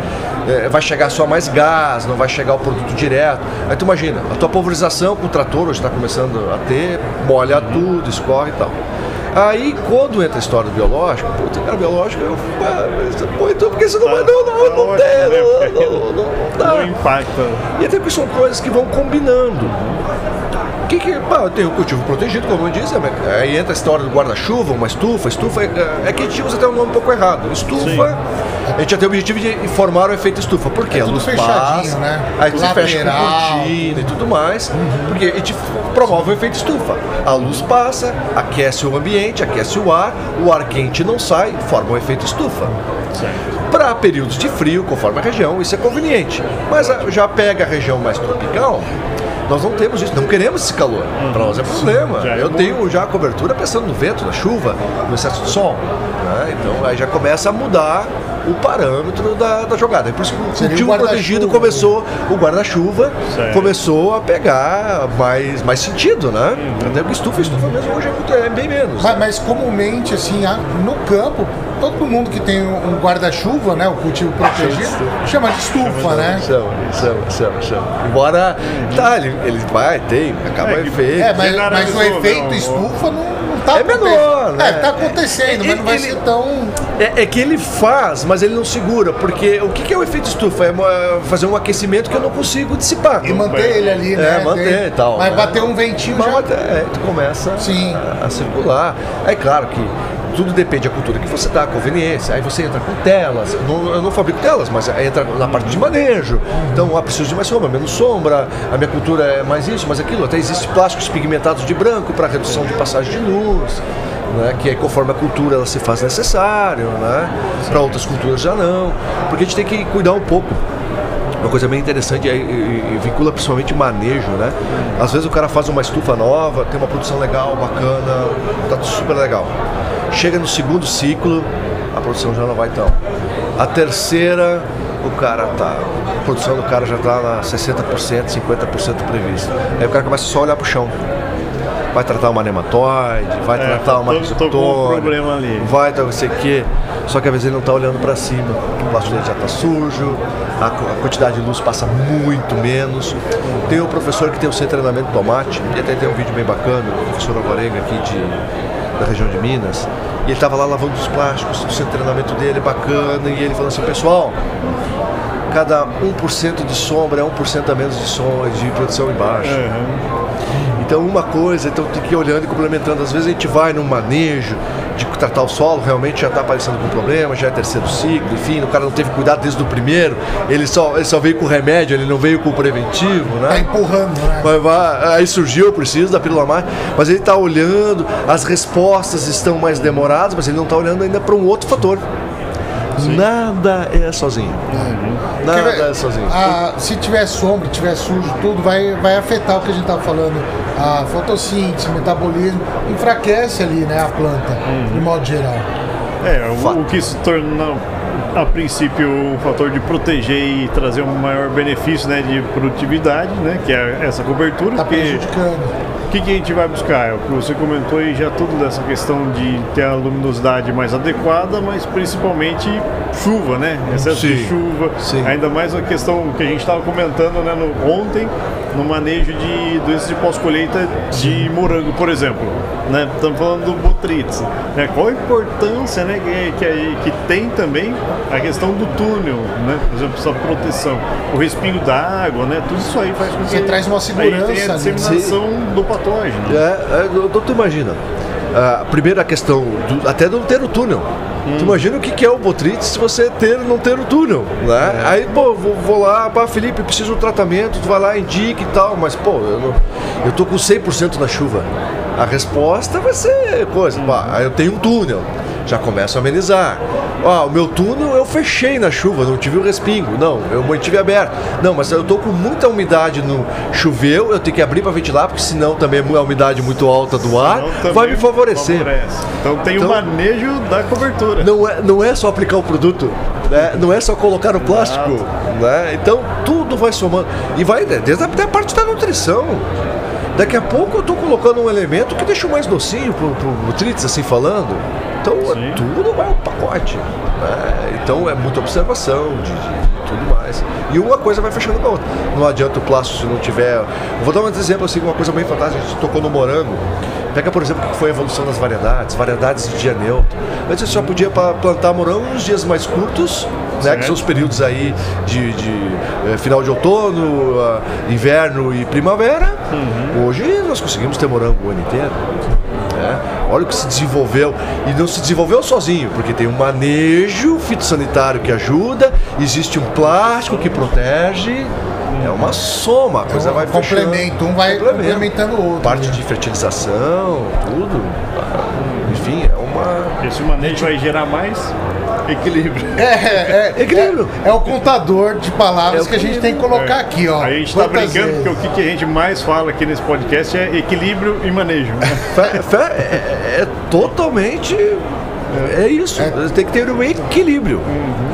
é, vai chegar só mais gás, não vai chegar o produto direto. Aí tu imagina, a tua pulverização com o trator hoje está começando a ter, molha tudo, escorre e tal. Aí quando entra a história do biológico, puta, cara, biológico, eu, ah, mas, pô, então porque isso não vai, não, não, não, Lógico, tem, né? não, não, não, não dá. Não impacta. E até porque são coisas que vão combinando. Que, que pá, tem o cultivo protegido, como eu disse, é, aí entra a história do guarda-chuva, uma estufa, estufa é, é que a gente usa até um nome um pouco errado. Estufa, Sim. a gente já tem o objetivo de formar o efeito estufa. Por quê? É a luz passa, né? aí você fecha com cortina e tudo mais, uhum. porque a gente promove o efeito estufa. A luz passa, aquece o ambiente, aquece o ar, o ar quente não sai, forma o efeito estufa. Para períodos de frio, conforme a região, isso é conveniente. Mas já pega a região mais tropical, nós não temos isso, não queremos esse calor. Uhum. Para nós é problema. É eu tenho já a cobertura pensando no vento, na chuva, no excesso de sol. Né? Então aí já começa a mudar o parâmetro da, da jogada. É por isso que o cultivo protegido começou, o guarda-chuva começou a pegar mais, mais sentido, né? Uhum. Até porque estufa, estufa mesmo hoje é, muito, é bem menos. Mas, mas comumente, assim, no campo, todo mundo que tem um guarda-chuva, né? O cultivo protegido, chama de estufa, né? Chama, chama, chama, chama. Embora, tá, ele, ele vai, tem, acaba é, efeito. É, mas, mas o efeito não, estufa não tá é menor, né? É, tá acontecendo, mas não vai ele, ser tão. É, é, que ele faz, mas ele não segura, porque o que, que é o efeito estufa? É fazer um aquecimento que eu não consigo dissipar. E manter ele ali, né? É, manter e tal. Mas né? bater um ventinho já... é, tu começa Sim. A, a circular. É claro que tudo depende da cultura que você dá, conveniência. Aí você entra com telas. Eu não, eu não fabrico telas, mas entra na parte de manejo. Então, ah, preciso de mais sombra, menos sombra. A minha cultura é mais isso, mais aquilo. Até existe plásticos pigmentados de branco para redução de passagem de luz. Né, que é conforme a cultura ela se faz necessário, né? Para outras culturas já não. Porque a gente tem que cuidar um pouco uma coisa bem interessante é, e, e, vincula principalmente manejo, né? Às vezes o cara faz uma estufa nova, tem uma produção legal, bacana, tá super legal. Chega no segundo ciclo, a produção já não vai tão. A terceira, o cara tá. A produção do cara já está na 60%, 50% previsto. Aí o cara começa só a olhar pro chão. Vai tratar uma nematóide, vai é, tratar uma receptora, um vai tratar não sei o quê. Só que às vezes ele não está olhando para cima. O plástico dele já está sujo, a, a, quantidade de luz passa muito menos. Tem o professor que tem o seu treinamento tomate, e até tem um vídeo bem bacana, o professor Alvarenga aqui de da região de Minas, e ele estava lá lavando os plásticos, o treinamento dele é bacana, e ele falou assim, pessoal, cada 1% de sombra é 1% a menos de som de produção embaixo. Uhum. Então uma coisa, então tem que ir olhando e complementando. Às vezes a gente vai num manejo de tratar o solo, realmente já está aparecendo com problema, já é terceiro ciclo, enfim, o cara não teve cuidado desde o primeiro, ele só, ele só veio com o remédio, ele não veio com o preventivo, né? Tá empurrando, né? Vai, vai, aí surgiu, eu preciso da pílula mágica, mas ele está olhando, as respostas estão mais demoradas, mas ele não está olhando ainda para um outro fator. Sim. Nada é sozinho. Uhum. Nada é sozinho. A, se tiver sombra, tiver sujo, tudo vai, vai afetar o que a gente estava falando. A fotossíntese, metabolismo, enfraquece ali né, a planta, uhum. de modo geral. É, o, o que se torna a princípio um fator de proteger e trazer um maior benefício né, de produtividade, né, que é essa cobertura. Está prejudicando que, que a gente vai buscar? É o que você comentou aí já tudo dessa questão de ter a luminosidade mais adequada, mas principalmente chuva, né? Excesso Sim. de chuva. Sim. Ainda mais a questão que a gente estava comentando né, no, ontem, no manejo de doenças de pós-colheita de morango, por exemplo. Né? Estamos falando do Botrytis. Né? Qual a importância né, que, que, que tem também a questão do túnel, né? por exemplo, essa proteção, o respingo da água, né? tudo isso aí faz com que Você traz uma segurança. Aí tem a disseminação do patógeno. É, é, doutor, imagina. A primeira questão, do, até não ter o túnel. Hum. Tu imagina o que, que é o Botrytis se você ter não ter o túnel, né? É. Aí, pô, vou, vou lá, pá, Felipe, preciso de um tratamento, tu vai lá, indica e tal, mas, pô, eu, não, eu tô com 100% na chuva. A resposta vai ser coisa, hum. pá, eu tenho um túnel já começo a amenizar. Ah, o meu túnel eu fechei na chuva, não tive o um respingo. Não, eu mantive aberto. Não, mas eu tô com muita umidade no choveu, eu tenho que abrir para ventilar, porque senão também é a umidade muito alta do ar vai me favorecer. Favorece. Então tem então, o manejo da cobertura. Não é, não é só aplicar o produto, né? não é só colocar o plástico. Né? Então tudo vai somando. E vai desde a, até a parte da nutrição. Daqui a pouco eu estou colocando um elemento que deixa mais docinho pro, pro nutrites, assim falando. Então Sim. tudo vai ao pacote. Né? Então é muita observação de, de, tudo mais. E uma coisa vai fechando com a outra. Não adianta o plástico se não tiver. Vou dar um exemplo assim, uma coisa bem fantástica. A gente tocou no morango. Pega, por exemplo, o que foi a evolução das variedades, variedades de dia neutro. Antes você só podia plantar morango nos dias mais curtos, né, que são os períodos aí de, de eh, final de outono, uh, inverno e primavera. Uhum. Hoje nós conseguimos ter morango o ano inteiro. Né? Olha o que se desenvolveu. E não se desenvolveu sozinho, porque tem um manejo fitossanitário que ajuda, existe um plástico que protege. É uma soma, a coisa um vai fechando. complemento, um vai complementando o outro. Parte de fertilização, tudo. Enfim, é Esse manejo vai gerar mais equilíbrio. É, é, Equilíbrio. É, é o contador de palavras É que a gente tem que colocar aqui, ó. A gente está brincando vezes? porque o que, a gente mais fala aqui nesse podcast é equilíbrio e manejo. né? Fé- fé- é, é totalmente. É isso, tem que ter um equilíbrio.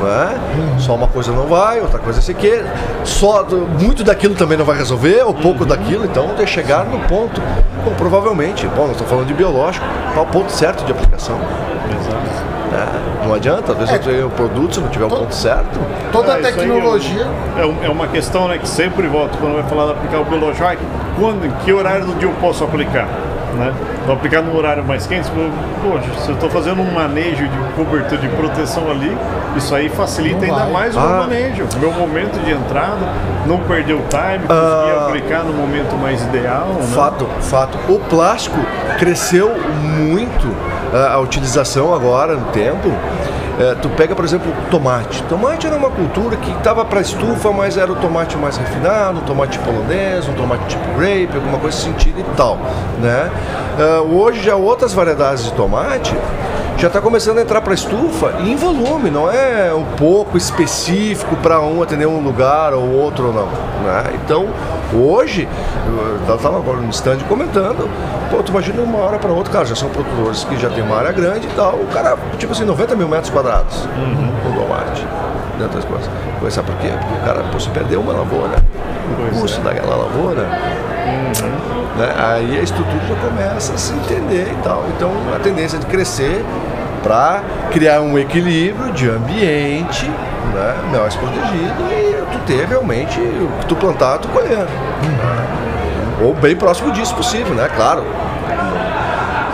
Não é? Só uma coisa não vai, outra coisa você quer. Só muito daquilo também não vai resolver, ou pouco daquilo, então tem que chegar no ponto. Bom, provavelmente, bom, nós estamos falando de biológico, qual o ponto certo de aplicação? né? Não adianta, às vezes eu tenho um produto, se não tiver o ponto certo. Toda a isso aí tecnologia. É, um- é uma questão né, que sempre volta quando vai falar de aplicar o biológico. Quando, em que horário do dia eu posso aplicar? Né? Vou aplicar no horário mais quente? Poxa, se eu estou fazendo um manejo de cobertura de proteção ali, isso aí facilita Não ainda vai. mais o Ah. meu manejo. Meu momento de entrada, não perder o time, conseguir Ah. aplicar no momento mais ideal. Né? Fato, fato. O plástico cresceu muito ah, a utilização agora no tempo. Eh, tu pega, por exemplo, tomate. Tomate era uma cultura que estava para estufa, mas era o tomate mais refinado, um tomate polonês, um tomate tipo grape, alguma coisa nesse sentido e tal, né? Ah, hoje já outras variedades de tomate já está começando a entrar para estufa em volume, não é um pouco específico para um atender um lugar ou outro ou não. Né? Então, hoje, eu estava agora no stand comentando, pô, tu imagina uma hora para outra, cara, já são produtores que já tem uma área grande e tal, o cara, tipo assim, 90 mil metros quadrados com tomate, dentro das coisas. Pois sabe por quê? Porque o cara, pô, se perdeu uma lavoura, Pois o custo daquela lavoura, né? Aí a estrutura já começa a se entender e tal. Então a tendência é de crescer para criar um equilíbrio de ambiente né, mais protegido e tu ter realmente o que tu plantar, tu colher. Ou bem próximo disso possível, né? Claro.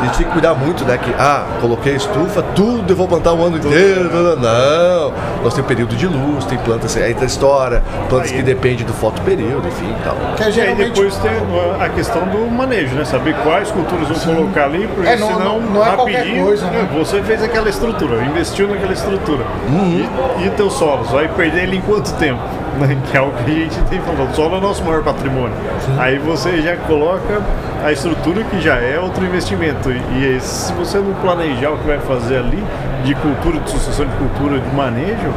A gente tem que cuidar muito, né? Que, ah, coloquei estufa, tudo eu vou plantar o ano inteiro. Não, nós temos período de luz, tem plantas, aí tem história, plantas Aí. que dependem do fotoperíodo, enfim e tal. Que é E aí geralmente. depois tem a questão do manejo, né? Saber quais culturas vão colocar ali, porque É, não- senão não- não é rapidinho coisa, né? você fez aquela estrutura, investiu naquela estrutura. Uhum. E, e teu solo, vai perder ele em quanto tempo? Né? Que é o que a gente tem falado. Solo é o nosso maior patrimônio. Aí você já coloca a estrutura que já é outro investimento. E, e se você não planejar o que vai fazer ali, de cultura, de sucessão de cultura, de manejo,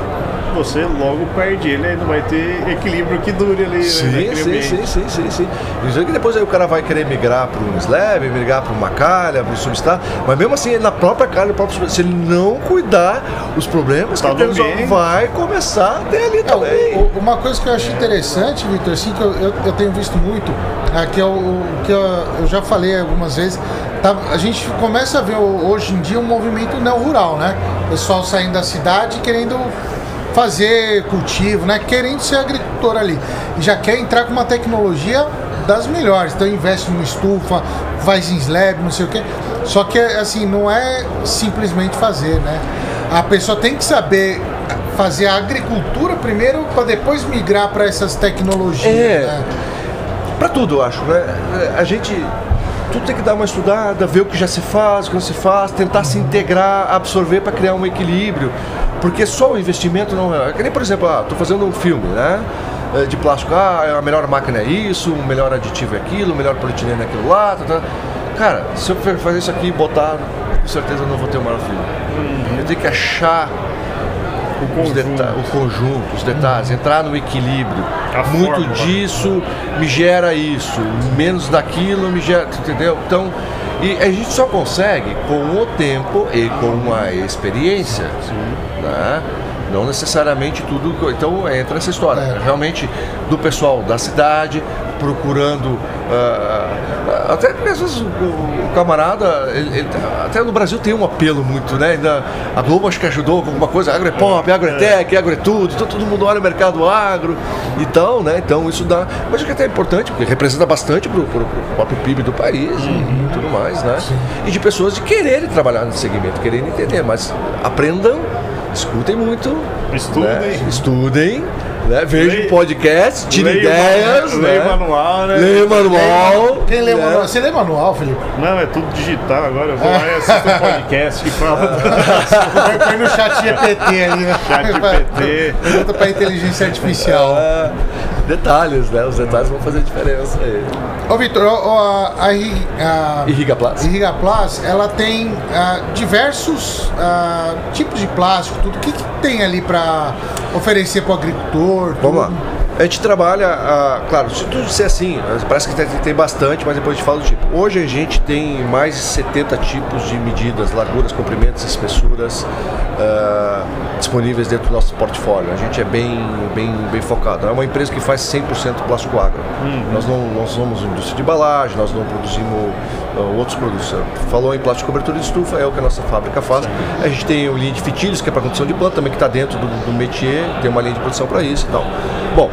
você logo perde ele, aí não vai ter equilíbrio que dure ali né, Sim, naquele sim, sim, sim, sim, sim. Isso aí que depois aí o cara vai querer migrar para um slab, migrar para uma calha, para um substrato, mas mesmo assim, na própria calha, no próprio se ele não cuidar, os problemas Tá que ele vai começar a ter ali É, também. o- o- uma coisa que eu acho interessante, Vitor, assim, que eu, eu, eu tenho visto muito, é que eu, o que eu, eu já falei algumas vezes, tá, a gente começa a ver o- hoje em dia um movimento neo-rural, né? Pessoal saindo da cidade querendo fazer cultivo, né? Querendo ser agricultor ali. E já quer entrar com uma tecnologia das melhores. Então investe numa estufa, faz em slab, não sei o quê. Só que assim, não é simplesmente fazer, né? A pessoa tem que saber fazer a agricultura primeiro para depois migrar para essas tecnologias, É. né? Para tudo, eu acho, né? A gente tudo tem que dar uma estudada, ver o que já se faz, o que não se faz, tentar se integrar, absorver para criar um equilíbrio. Porque só o investimento não é. é que nem, por exemplo, ah, tô fazendo um filme, né? Eh, De plástico, ah, a melhor máquina é isso, o melhor aditivo é aquilo, o melhor polietileno é aquilo lá. Tá, tá. Cara, se eu fazer isso aqui e botar, com certeza eu não vou ter o maior filme. Eu tenho que achar O os conjunto. deta- o conjunto, os detalhes, entrar no equilíbrio. A Muito fórmula. disso me gera isso, menos daquilo me gera, entendeu? Então, e a gente só consegue com o tempo e com a experiência, né? Não necessariamente tudo. Então entra essa história. É. Realmente do pessoal da cidade procurando. ah, até porque às vezes o, o camarada. ele- ele- até no Brasil tem um apelo muito, né? Ainda, a Globo acho que ajudou com alguma coisa, agro é pop, agro é tech, agro é tudo, então todo mundo olha o mercado agro e tal, né? Então isso dá. Mas acho que até é importante, porque representa bastante pro, pro próprio PIB do país e tudo mais, né? E de pessoas de quererem trabalhar nesse segmento, quererem entender, mas aprendam, escutem muito, Estudem. né? estudem Né? Veja o podcast, tira o ideias. manu- né? leia o manual, né? Leia o manual. Quem lê né? manual? Você lê manual, Felipe? Não, é tudo digital agora. Eu vou lá e assisto um podcast que fala do Põe no chat GPT ali, né? chat GPT. Pergunta pra inteligência artificial. Detalhes, né? Os detalhes vão fazer diferença aí. Ô, Vitor, a, a Irriga Plus? Irriga Plus, ela tem ah, diversos ah, tipos de plástico, tudo. O que, que tem ali pra oferecer pro agricultor? Vamos lá. tudo? A gente trabalha, ah, claro, se tu disser assim, parece que tem, tem bastante, mas depois a gente fala do tipo. Hoje a gente tem mais de 70 tipos de medidas, larguras, comprimentos, espessuras ah, disponíveis dentro do nosso portfólio. A gente é bem, bem, bem focado. É uma empresa que faz 100% plástico agro. Nós não nós somos indústria de embalagem, nós não produzimos ah, outros produtos. Falou em plástico cobertura de estufa, é o que a nossa fábrica faz. A gente tem o linha de fitilhos, que é para construção de planta, também que está dentro do, do métier, tem uma linha de produção para isso e tal. Bom,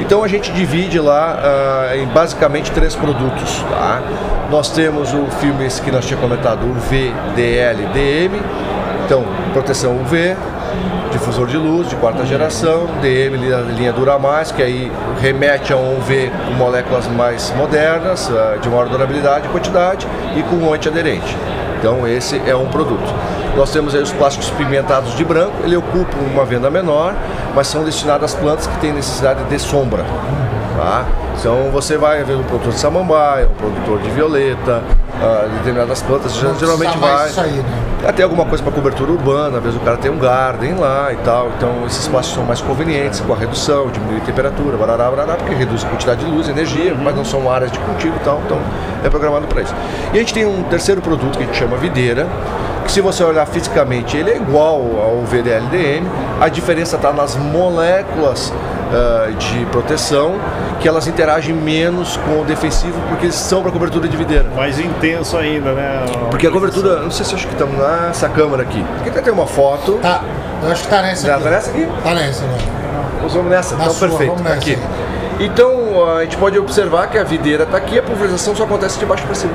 então a gente divide lá ah, em basicamente três produtos. Tá? Nós temos o filme esse que nós tínhamos comentado, o VDL DM, então proteção UV, difusor de luz de quarta geração, DM linha, linha dura mais, que aí remete a um UV com moléculas mais modernas, ah, de maior durabilidade e quantidade, e com um antiaderente. Então esse é um produto. Nós temos aí os plásticos pigmentados de branco, ele ocupa uma venda menor, mas são destinados às plantas que têm necessidade de sombra. Tá? Então você vai ver um produtor de samambaia, um produtor de violeta, ah, determinadas plantas, geralmente vai. Aí, né? Até alguma coisa para cobertura urbana, às vezes o cara tem um garden lá e tal, então esses plásticos são mais convenientes com a redução, diminuir a temperatura, barará, barará, porque reduz a quantidade de luz energia, mas não são áreas de cultivo e tal, então é programado para isso. E a gente tem um terceiro produto que a gente chama videira, que se você olhar fisicamente ele é igual ao VDLDM, a diferença está nas moléculas ah, de proteção, que elas interagem menos com o defensivo porque eles são para cobertura de videira. Mais intenso ainda, né? Porque a cobertura, não sei se acho que estamos nessa câmera aqui. Aqui tem uma foto. Tá, eu acho que tá nessa Já aqui. tá nessa aqui? Tá nessa, né? Nós vamos nessa, Na então sua, perfeito. vamos nessa aqui. aí. Então a gente pode observar que a videira está aqui, a pulverização só acontece de baixo para cima.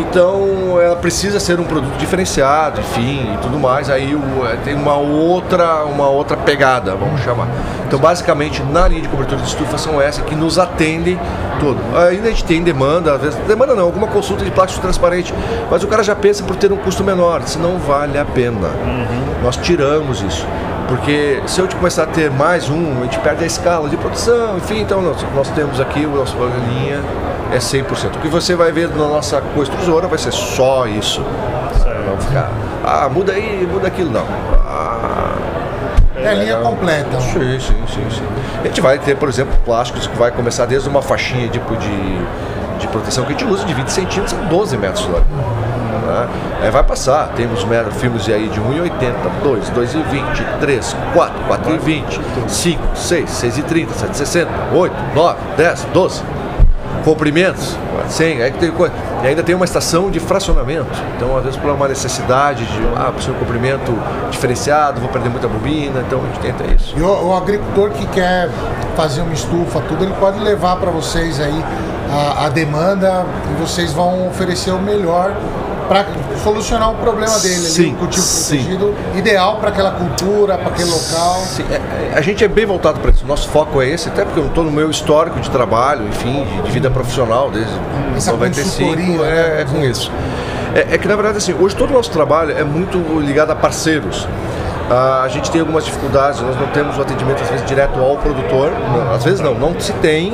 Então ela precisa ser um produto diferenciado, enfim, e tudo mais. Aí o- é, tem uma outra, uma outra pegada, vamos chamar. Então basicamente na linha de cobertura de estufa são essas que nos atendem todo. Ainda a gente tem demanda, às vezes, demanda não, alguma consulta de plástico transparente, mas o cara já pensa por ter um custo menor, se não vale a pena. Nós tiramos isso. Porque se eu te começar a ter mais um, a gente perde a escala de produção, enfim, então nós, nós temos aqui o nosso linha é 100%. O que você vai ver na nossa co-extrusora vai ser só isso. Não ficar, ah, muda aí, muda aquilo, não. Ah, É a linha completa. sim, sim, sim, sim. A gente vai ter, por exemplo, plásticos que vai começar desde uma faixinha tipo de, de proteção que a gente usa de 20 centímetros a 12 metros de largura. né? Aí vai passar, temos mero- filmes aí de 1,80, 2, 2,20, 3, 4, 4,20, 5, 6, 6,30, 7,60, 8, 9, 10, 12 comprimentos, 100, aí que tem coisa. E ainda tem uma estação de fracionamento. Então, às vezes, por uma necessidade de, ah, preciso um comprimento diferenciado, vou perder muita bobina, então a gente tenta isso. E o, o agricultor que quer fazer uma estufa, tudo, ele pode levar para vocês aí a, a demanda e vocês vão oferecer o melhor para solucionar o problema dele ali, Sim, o cultivo sim. protegido, ideal para aquela cultura, para aquele local. Sim, é- é- a gente é bem voltado para isso. Nosso foco é esse, até porque eu estou no meu histórico de trabalho, enfim, de, de vida profissional, desde Essa 95, consultoria, é, né? é com isso. É, é que na verdade assim, hoje todo o nosso trabalho é muito ligado a parceiros. Ah, a gente tem algumas dificuldades, nós não temos o atendimento às vezes direto ao produtor, não, às vezes não, não se tem,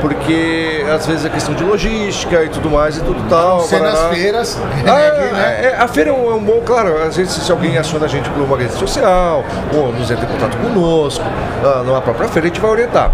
porque às vezes é questão de logística e tudo mais e tudo tal. Ser nas feiras, Ah, né, né? é, a feira é um, é um bom, claro, às vezes se alguém aciona a gente por uma rede social, ou nos entra em contato conosco, ah, numa própria feira, a gente vai orientar.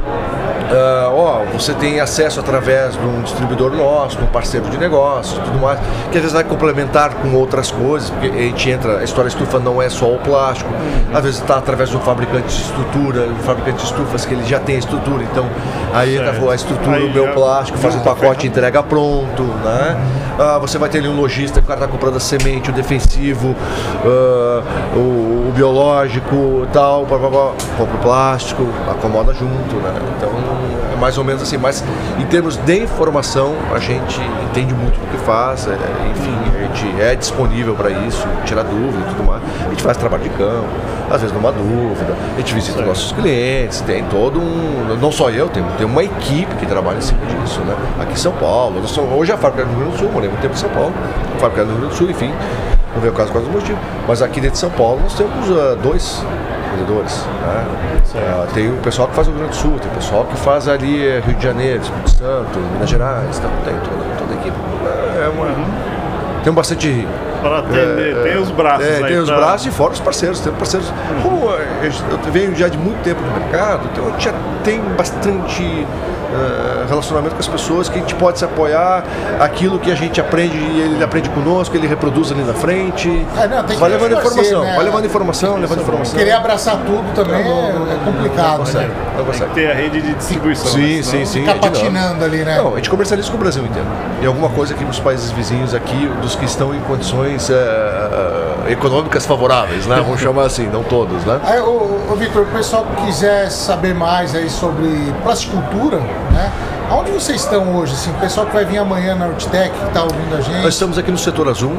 Ah, ó, você tem acesso através de um distribuidor nosso, de um parceiro de negócio, tudo mais, que às vezes vai complementar com outras coisas, porque a gente entra, a história estufa não é só o plástico, às vezes está através de um fabricante de estrutura, um fabricante de estufas que ele já tem a estrutura, então aí entra Certo. a estrutura, Aí o meu plástico, faz um tá pacote e entrega pronto, né? Ah, você vai ter ali um lojista, o cara está comprando a semente, o defensivo, ah, o, o biológico, tal, blá, blá, blá, compra o plástico, acomoda junto, né? Então é mais ou menos assim. Mas em termos de informação, a gente entende muito do que faz, é, enfim, a gente é disponível para isso, tirar dúvida e tudo mais. A gente faz trabalho de campo, às vezes numa dúvida, a gente visita os nossos clientes, tem todo um. Não só eu, tem, tem uma equipe que trabalha em cima disso, né? Aqui em São Paulo, somos- hoje a fábrica é no Rio Grande do Sul, morei muito tempo em São Paulo, a fábrica é no Rio Grande do Sul, enfim, não veio o caso por causa do motivo. Mas aqui dentro de São Paulo nós temos ah, dois vendedores. Né? Ah, tem o pessoal que faz o Rio Grande do Sul, tem o pessoal que faz ali eh, Rio de Janeiro, Espírito Santo, Minas Gerais, então, tem toda, toda a equipe. É uma. Tem bastante. Para atender, tem os braços É, aí tem os pra- braços e fora os parceiros. Tem parceiros. Como eh, eu venho já de muito tempo no mercado, então a gente já tem bastante eh, relacionamento com as pessoas que a gente pode se apoiar, aquilo que a gente aprende e ele aprende conosco, ele reproduz ali na frente. É, não, tem que vai levando torcer, informação, né? vai levando informação, levando informação. Querer abraçar tudo também é, é complicado, consegue, né? não consegue. Ter a rede de distribuição. Sim, né? sim, sim. Ficar é patinando ali, né? Não, a gente comercializa com o Brasil inteiro. E alguma coisa que os países vizinhos aqui, dos que estão em condições eh, econômicas favoráveis, né? Vamos chamar assim, não todos, né? Aí, ô, ô, Vitor, o pessoal que quiser saber mais aí sobre plasticultura, né? Aonde vocês estão hoje? Assim, o pessoal que vai vir amanhã na Urtec, que está ouvindo a gente. Nós estamos aqui no setor azul,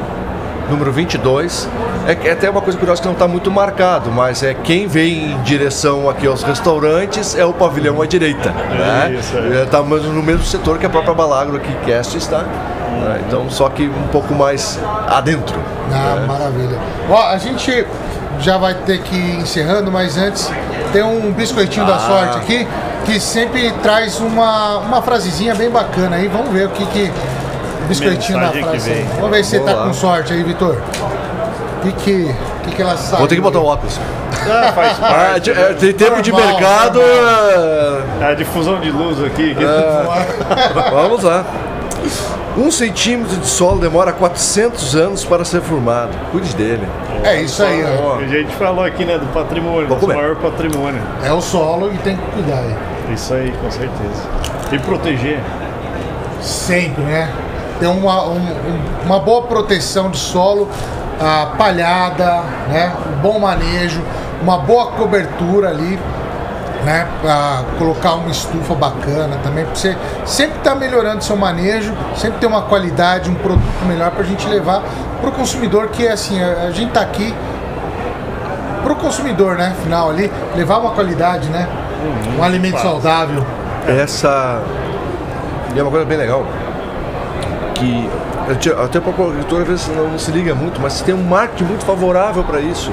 número 22. É, é até uma coisa curiosa que não está muito marcado, mas é quem vem em direção aqui aos restaurantes é o pavilhão à direita. né? Isso, é. Está no mesmo setor que a própria Balagro aqui, Cast está. Né? Então, só que um pouco mais adentro. Ah, maravilha. Ó, a gente já vai ter que ir encerrando, mas antes tem um biscoitinho da Ah. sorte aqui que sempre traz uma, uma frasezinha bem bacana aí. Vamos ver o que que o biscoitinho da Mensagem frase. Vamos ver se você tá com sorte aí, Vitor. O que que, que que ela sabe? Vou ter que botar o óculos. Ah, faz Ah, parte. de- é, tem tempo de Normal, mercado. É A difusão de luz aqui. que- é, Vamos lá. Um centímetro de solo demora 400 anos para ser formado. Cuide dele. É isso aí, ó. A gente falou aqui, né, do patrimônio, comer. maior patrimônio. É o solo e tem que cuidar aí. Isso aí, com certeza. E proteger. Sempre, né? Ter uma, um- um- uma boa proteção de solo, a palhada, né? Um bom manejo, uma boa cobertura ali, né? Pra colocar uma estufa bacana também, pra você sempre estar melhorando seu manejo, sempre ter uma qualidade, um produto melhor pra gente levar pro consumidor, que é assim, a, a gente tá aqui pro consumidor, né? Final ali, levar uma qualidade, né? Um alimento Fácil. saudável. Essa e é uma coisa bem legal que a até para a produtora às vezes não, não se liga muito, mas tem um marketing muito favorável para isso.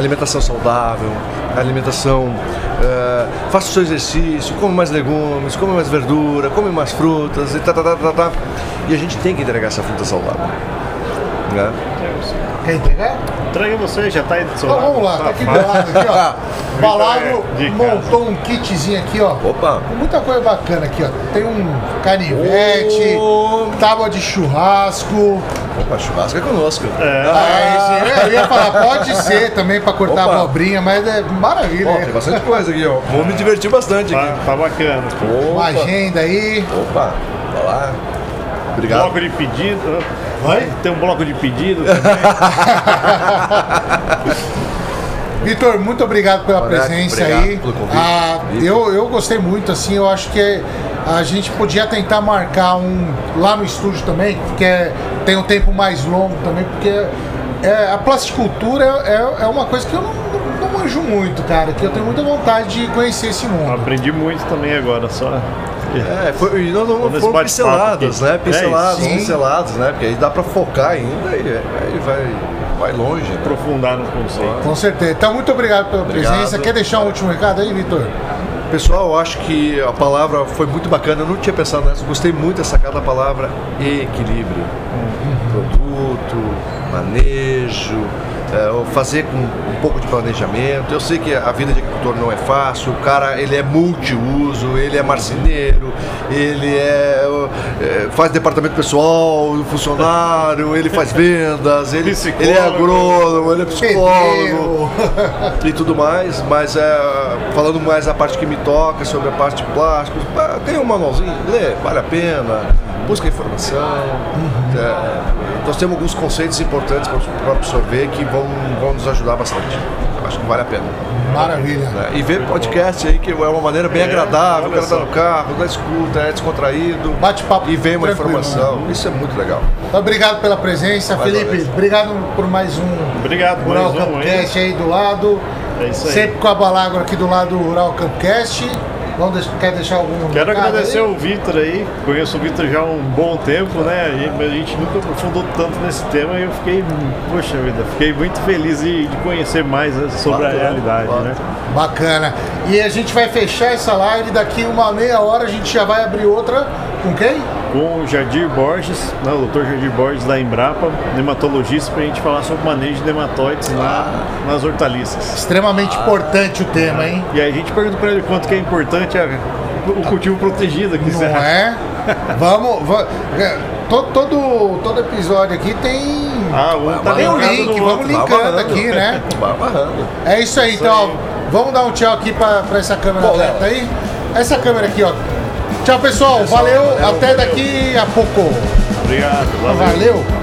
Alimentação saudável, alimentação. eh, faça o seu exercício, come mais legumes, come mais verdura, come mais frutas e tá, tá, tá, tá, tá. E a gente tem que entregar essa fruta saudável. Né? Quer entregar? Traga você, já tá aí do seu Então lado. vamos lá, tá aqui do lado aqui, ó. De casa. montou um kitzinho aqui, ó. Opa! Com muita coisa bacana aqui, ó. Tem um canivete, Oh. tábua de churrasco. Opa, churrasco é conosco. Ah, esse- eu ia falar, pode ser também pra cortar Opa. a abobrinha, mas é maravilha. Né? tem bastante coisa aqui, ó. Vou me divertir bastante Tá, aqui. tá bacana. Uma Opa! agenda aí. Opa! Vai lá. Obrigado. Bloco de pedido. Vai? Tem um bloco de pedido também. Vitor, muito obrigado pela presença obrigado aí. pelo convite. Ah, eu, eu gostei muito, assim, eu acho que a gente podia tentar marcar um lá no estúdio também, que é, tem um tempo mais longo também, porque é, a plasticultura é, é uma coisa que eu não, não, não manjo muito, cara, que eu tenho muita vontade de conhecer esse mundo. Aprendi muito também agora, só. É, foi, e não, não, foram pinceladas, né? Pinceladas, É pinceladas, né? Porque aí dá pra focar ainda e aí vai, vai longe. né? Aprofundar no conceito. Com certeza. Então, muito obrigado pela Obrigado. presença. Quer deixar um último recado aí, Vitor? Pessoal, eu acho que a palavra foi muito bacana. Eu não tinha pensado nessa. Gostei muito dessa cada palavra equilíbrio. Produto, manejo, é, fazer com um pouco de planejamento. Eu sei que a vida de agricultor não é fácil. O cara ele é multiuso, ele é marceneiro, ele é, é, faz departamento pessoal, funcionário, ele faz vendas, ele, ele é agrônomo, ele é psicólogo e tudo mais, mas é, falando mais a parte que me toca sobre a parte de plásticos, tem um manualzinho, lê, vale a pena. busca informação. É, nós temos alguns conceitos importantes para absorver que vão, vão nos ajudar bastante. Acho que vale a pena. Maravilha. né? E ver podcast aí, que é uma maneira bem É, agradável, o cara tá no carro, da escuta, é descontraído. Bate-papo E vem uma informação. né? Isso é muito legal. Então, obrigado pela presença. Mais Felipe, obrigado por mais um Obrigado, Rural mais um aí. Campcast aí do lado. É isso aí. Sempre com a Balagro aqui do lado do Rural Campcast. Vamos quer deixar algum Quero agradecer aí? ao Vitor aí, conheço o Vitor já há um bom tempo, né? A gente, a gente nunca aprofundou tanto nesse tema e eu fiquei, poxa vida, fiquei muito feliz de, de conhecer mais né, sobre Claro, a realidade, claro. né? Bacana. E a gente vai fechar essa live. Daqui uma meia hora a gente já vai abrir outra. Com quem? Com o Jardir Borges, né, o Dr. Jardir Borges da Embrapa, nematologista, para a gente falar sobre o manejo de nematóides na- nas hortaliças. Extremamente importante o tema, hein? E aí a gente pergunta para ele quanto que é importante a- o cultivo protegido aqui. Não acha? é? Vamos. va- é, to- todo, todo episódio aqui tem. Ah, um tá tem um link, vamos outro. linkando aqui, né? É isso aí, então, ó, vamos dar um tchau aqui pra, pra essa câmera Bom, aí. Essa câmera aqui, ó. Tchau, pessoal. valeu. Até daqui a pouco. Obrigado. valeu. valeu.